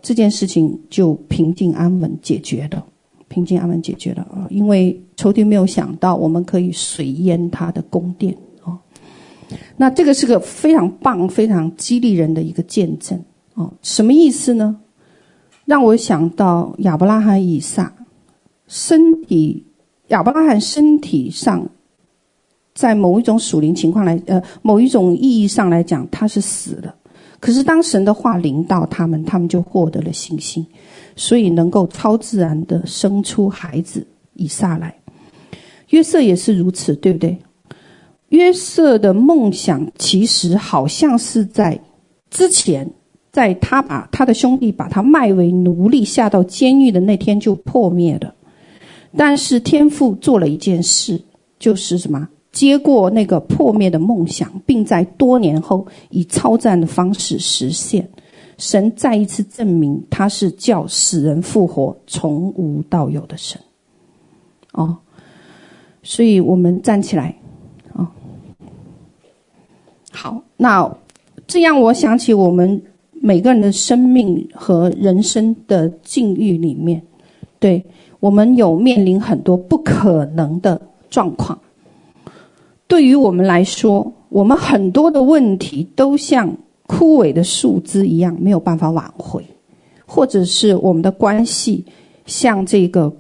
这件事情就平静安稳解决了。平静安稳解决了啊，因为仇敌没有想到我们可以水淹他的宫殿哦。那这个是个非常棒、非常激励人的一个见证哦。什么意思呢？让我想到亚伯拉罕、以撒身体，亚伯拉罕身体上，在某一种属灵情况来，呃，某一种意义上来讲，他是死的。可是当神的话临到他们，他们就获得了信心。所以能够超自然的生出孩子以撒来，约瑟也是如此，对不对？约瑟的梦想其实好像是在之前，在他把他的兄弟把他卖为奴隶下到监狱的那天就破灭了。但是天父做了一件事，就是什么？接过那个破灭的梦想，并在多年后以超自然的方式实现。神再一次证明他是叫死人复活、从无到有的神。哦，所以我们站起来，哦，好，那这样我想起我们每个人的生命和人生的境遇里面，对，我们有面临很多不可能的状况。对于我们来说，我们很多的问题都像。枯萎的树枝一样没有办法挽回，或者是我们的关系像这个，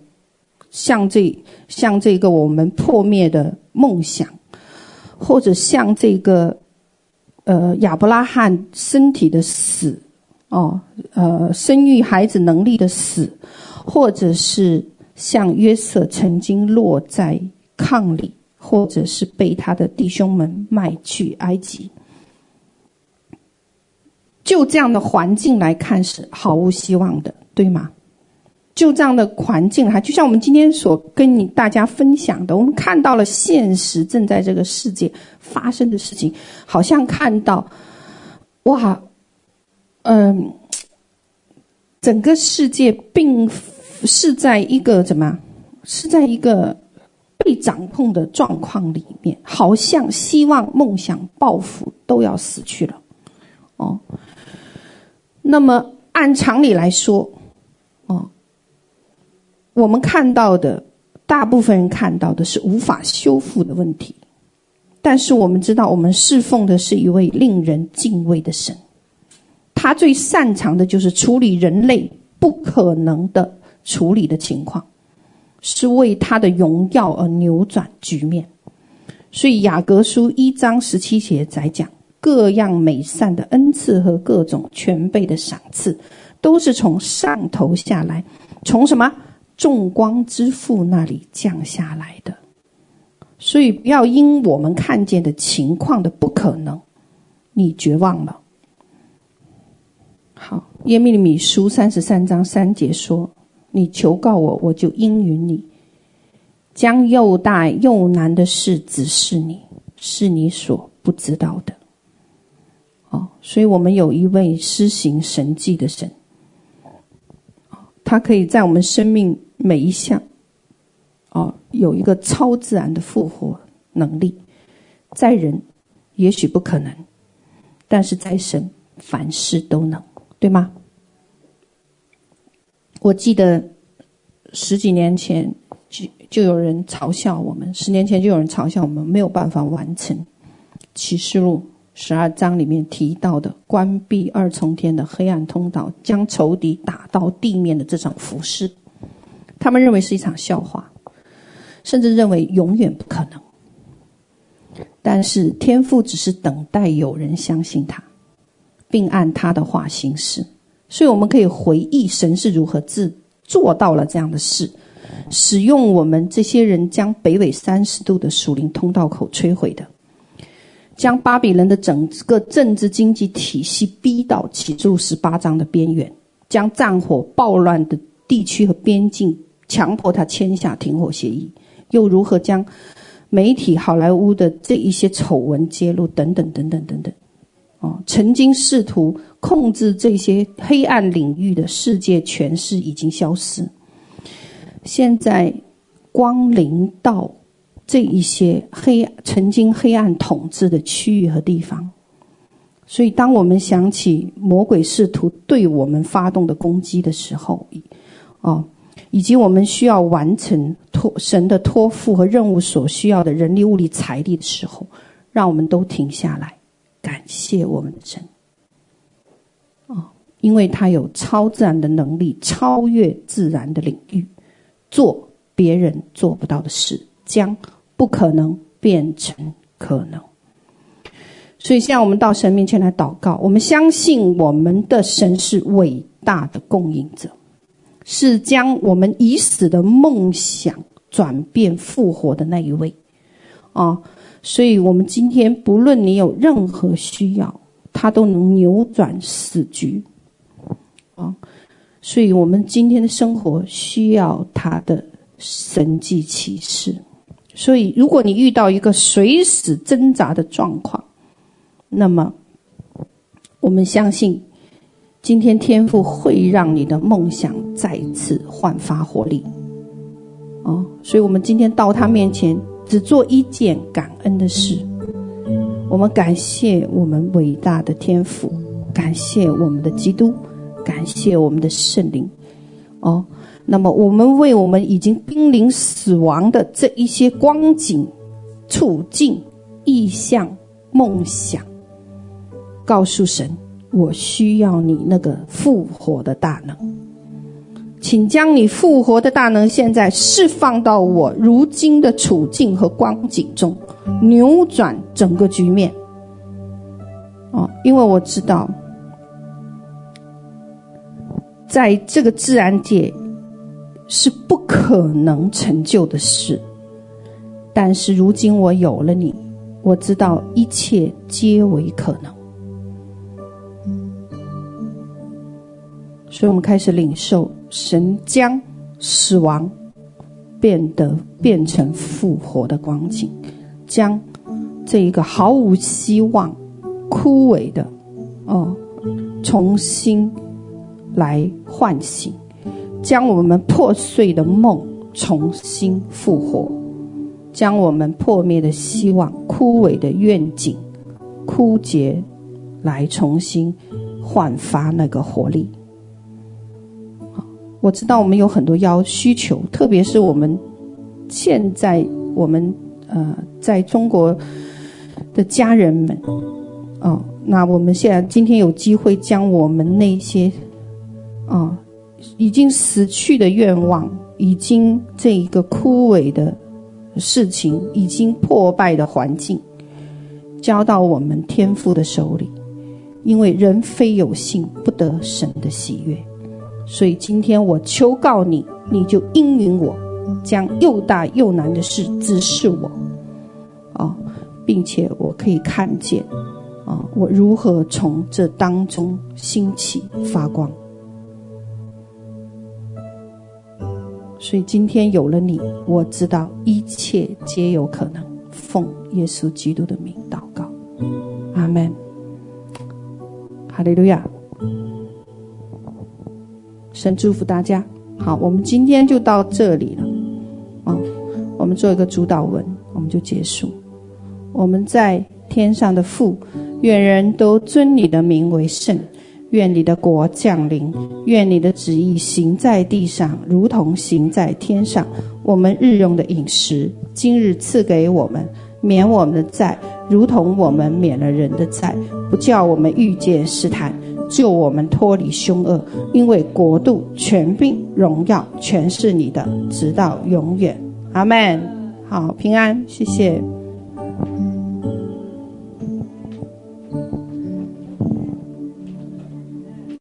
像这像这个我们破灭的梦想，或者像这个呃亚伯拉罕身体的死，哦，呃生育孩子能力的死，或者是像约瑟曾经落在炕里，或者是被他的弟兄们卖去埃及。就这样的环境来看是毫无希望的，对吗？就这样的环境还就像我们今天所跟你大家分享的，我们看到了现实正在这个世界发生的事情，好像看到，哇，嗯，整个世界并是在一个怎么，是在一个被掌控的状况里面，好像希望、梦想、抱负都要死去了，哦。那么按常理来说，哦，我们看到的大部分人看到的是无法修复的问题，但是我们知道，我们侍奉的是一位令人敬畏的神，他最擅长的就是处理人类不可能的处理的情况，是为他的荣耀而扭转局面。所以雅各书一章十七节在讲，各样美善的恩赐和各种全备的赏赐，都是从上头下来，从什么众光之父那里降下来的。所以不要因我们看见的情况的不可能，你绝望了。好，耶利米书三十三章三节说：“你求告我，我就应允你，将又大又难的事指示你，是你所不知道的。”哦，所以我们有一位施行神迹的神，他可以在我们生命每一项。哦，有一个超自然的复活能力，在人也许不可能，但是在神凡事都能，对吗？我记得十几年前就就有人嘲笑我们，十年前就有人嘲笑我们没有办法完成启示录十二章里面提到的关闭二重天的黑暗通道，将仇敌打到地面的这场服事，他们认为是一场笑话。甚至认为永远不可能，但是天父只是等待有人相信他，并按他的话行事。所以我们可以回忆神是如何自做到了这样的事，使用我们这些人将北纬三十度的属灵通道口摧毁的，将巴比伦的整个政治经济体系逼到启示录十八章的边缘，将战火暴乱的地区和边境强迫他签下停火协议。又如何将媒体好莱坞的这一些丑闻揭露等等等等等等，哦，曾经试图控制这些黑暗领域的世界权势已经消失，现在光临到这一些黑曾经黑暗统治的区域和地方，所以当我们想起魔鬼试图对我们发动的攻击的时候，哦。以及我们需要完成托神的托付和任务所需要的人力、物力、财力的时候，让我们都停下来，感谢我们的神。哦，因为他有超自然的能力，超越自然的领域，做别人做不到的事，将不可能变成可能。所以，现在我们到神面前来祷告，我们相信我们的神是伟大的供应者。是将我们已死的梦想转变复活的那一位，啊，所以我们今天不论你有任何需要，他都能扭转死局，啊，所以我们今天的生活需要他的神迹启示。所以，如果你遇到一个随时挣扎的状况，那么我们相信。今天天赋会让你的梦想再次焕发活力，哦，所以我们今天到他面前，只做一件感恩的事。我们感谢我们伟大的天父，感谢我们的基督，感谢我们的圣灵。哦，那么我们为我们已经濒临死亡的这一些光景、处境、意向、梦想，告诉神。我需要你那个复活的大能，请将你复活的大能现在释放到我如今的处境和光景中，扭转整个局面。哦，因为我知道，在这个自然界是不可能成就的事，但是如今我有了你，我知道一切皆为可能。所以我们开始领受神将死亡变得变成复活的光景，将这一个毫无希望、枯萎的哦，重新来唤醒，将我们破碎的梦重新复活，将我们破灭的希望、枯萎的愿景、枯竭来重新焕发那个活力。我知道我们有很多要需求，特别是我们现在我们呃在中国的家人们，哦，那我们现在今天有机会将我们那些，哦，已经死去的愿望，已经这一个枯萎的事情，已经破败的环境，交到我们天父的手里，因为人非有信不得神的喜悦，所以今天我求告你，你就应允我，将又大又难的事指示我，哦。并且我可以看见，啊，我如何从这当中兴起发光。所以今天有了你，我知道一切皆有可能。奉耶稣基督的名祷告，阿门。哈利路亚。神祝福大家。好，我们今天就到这里了。啊，我们做一个主祷文，我们就结束。我们在天上的父，愿人都尊你的名为圣。愿你的国降临。愿你的旨意行在地上，如同行在天上。我们日用的饮食，今日赐给我们，免我们的债，如同我们免了人的债。不叫我们遇见试探，救我们脱离凶恶。因为国度、权柄、荣耀，全是你的，直到永远。阿门。好，平安，谢谢。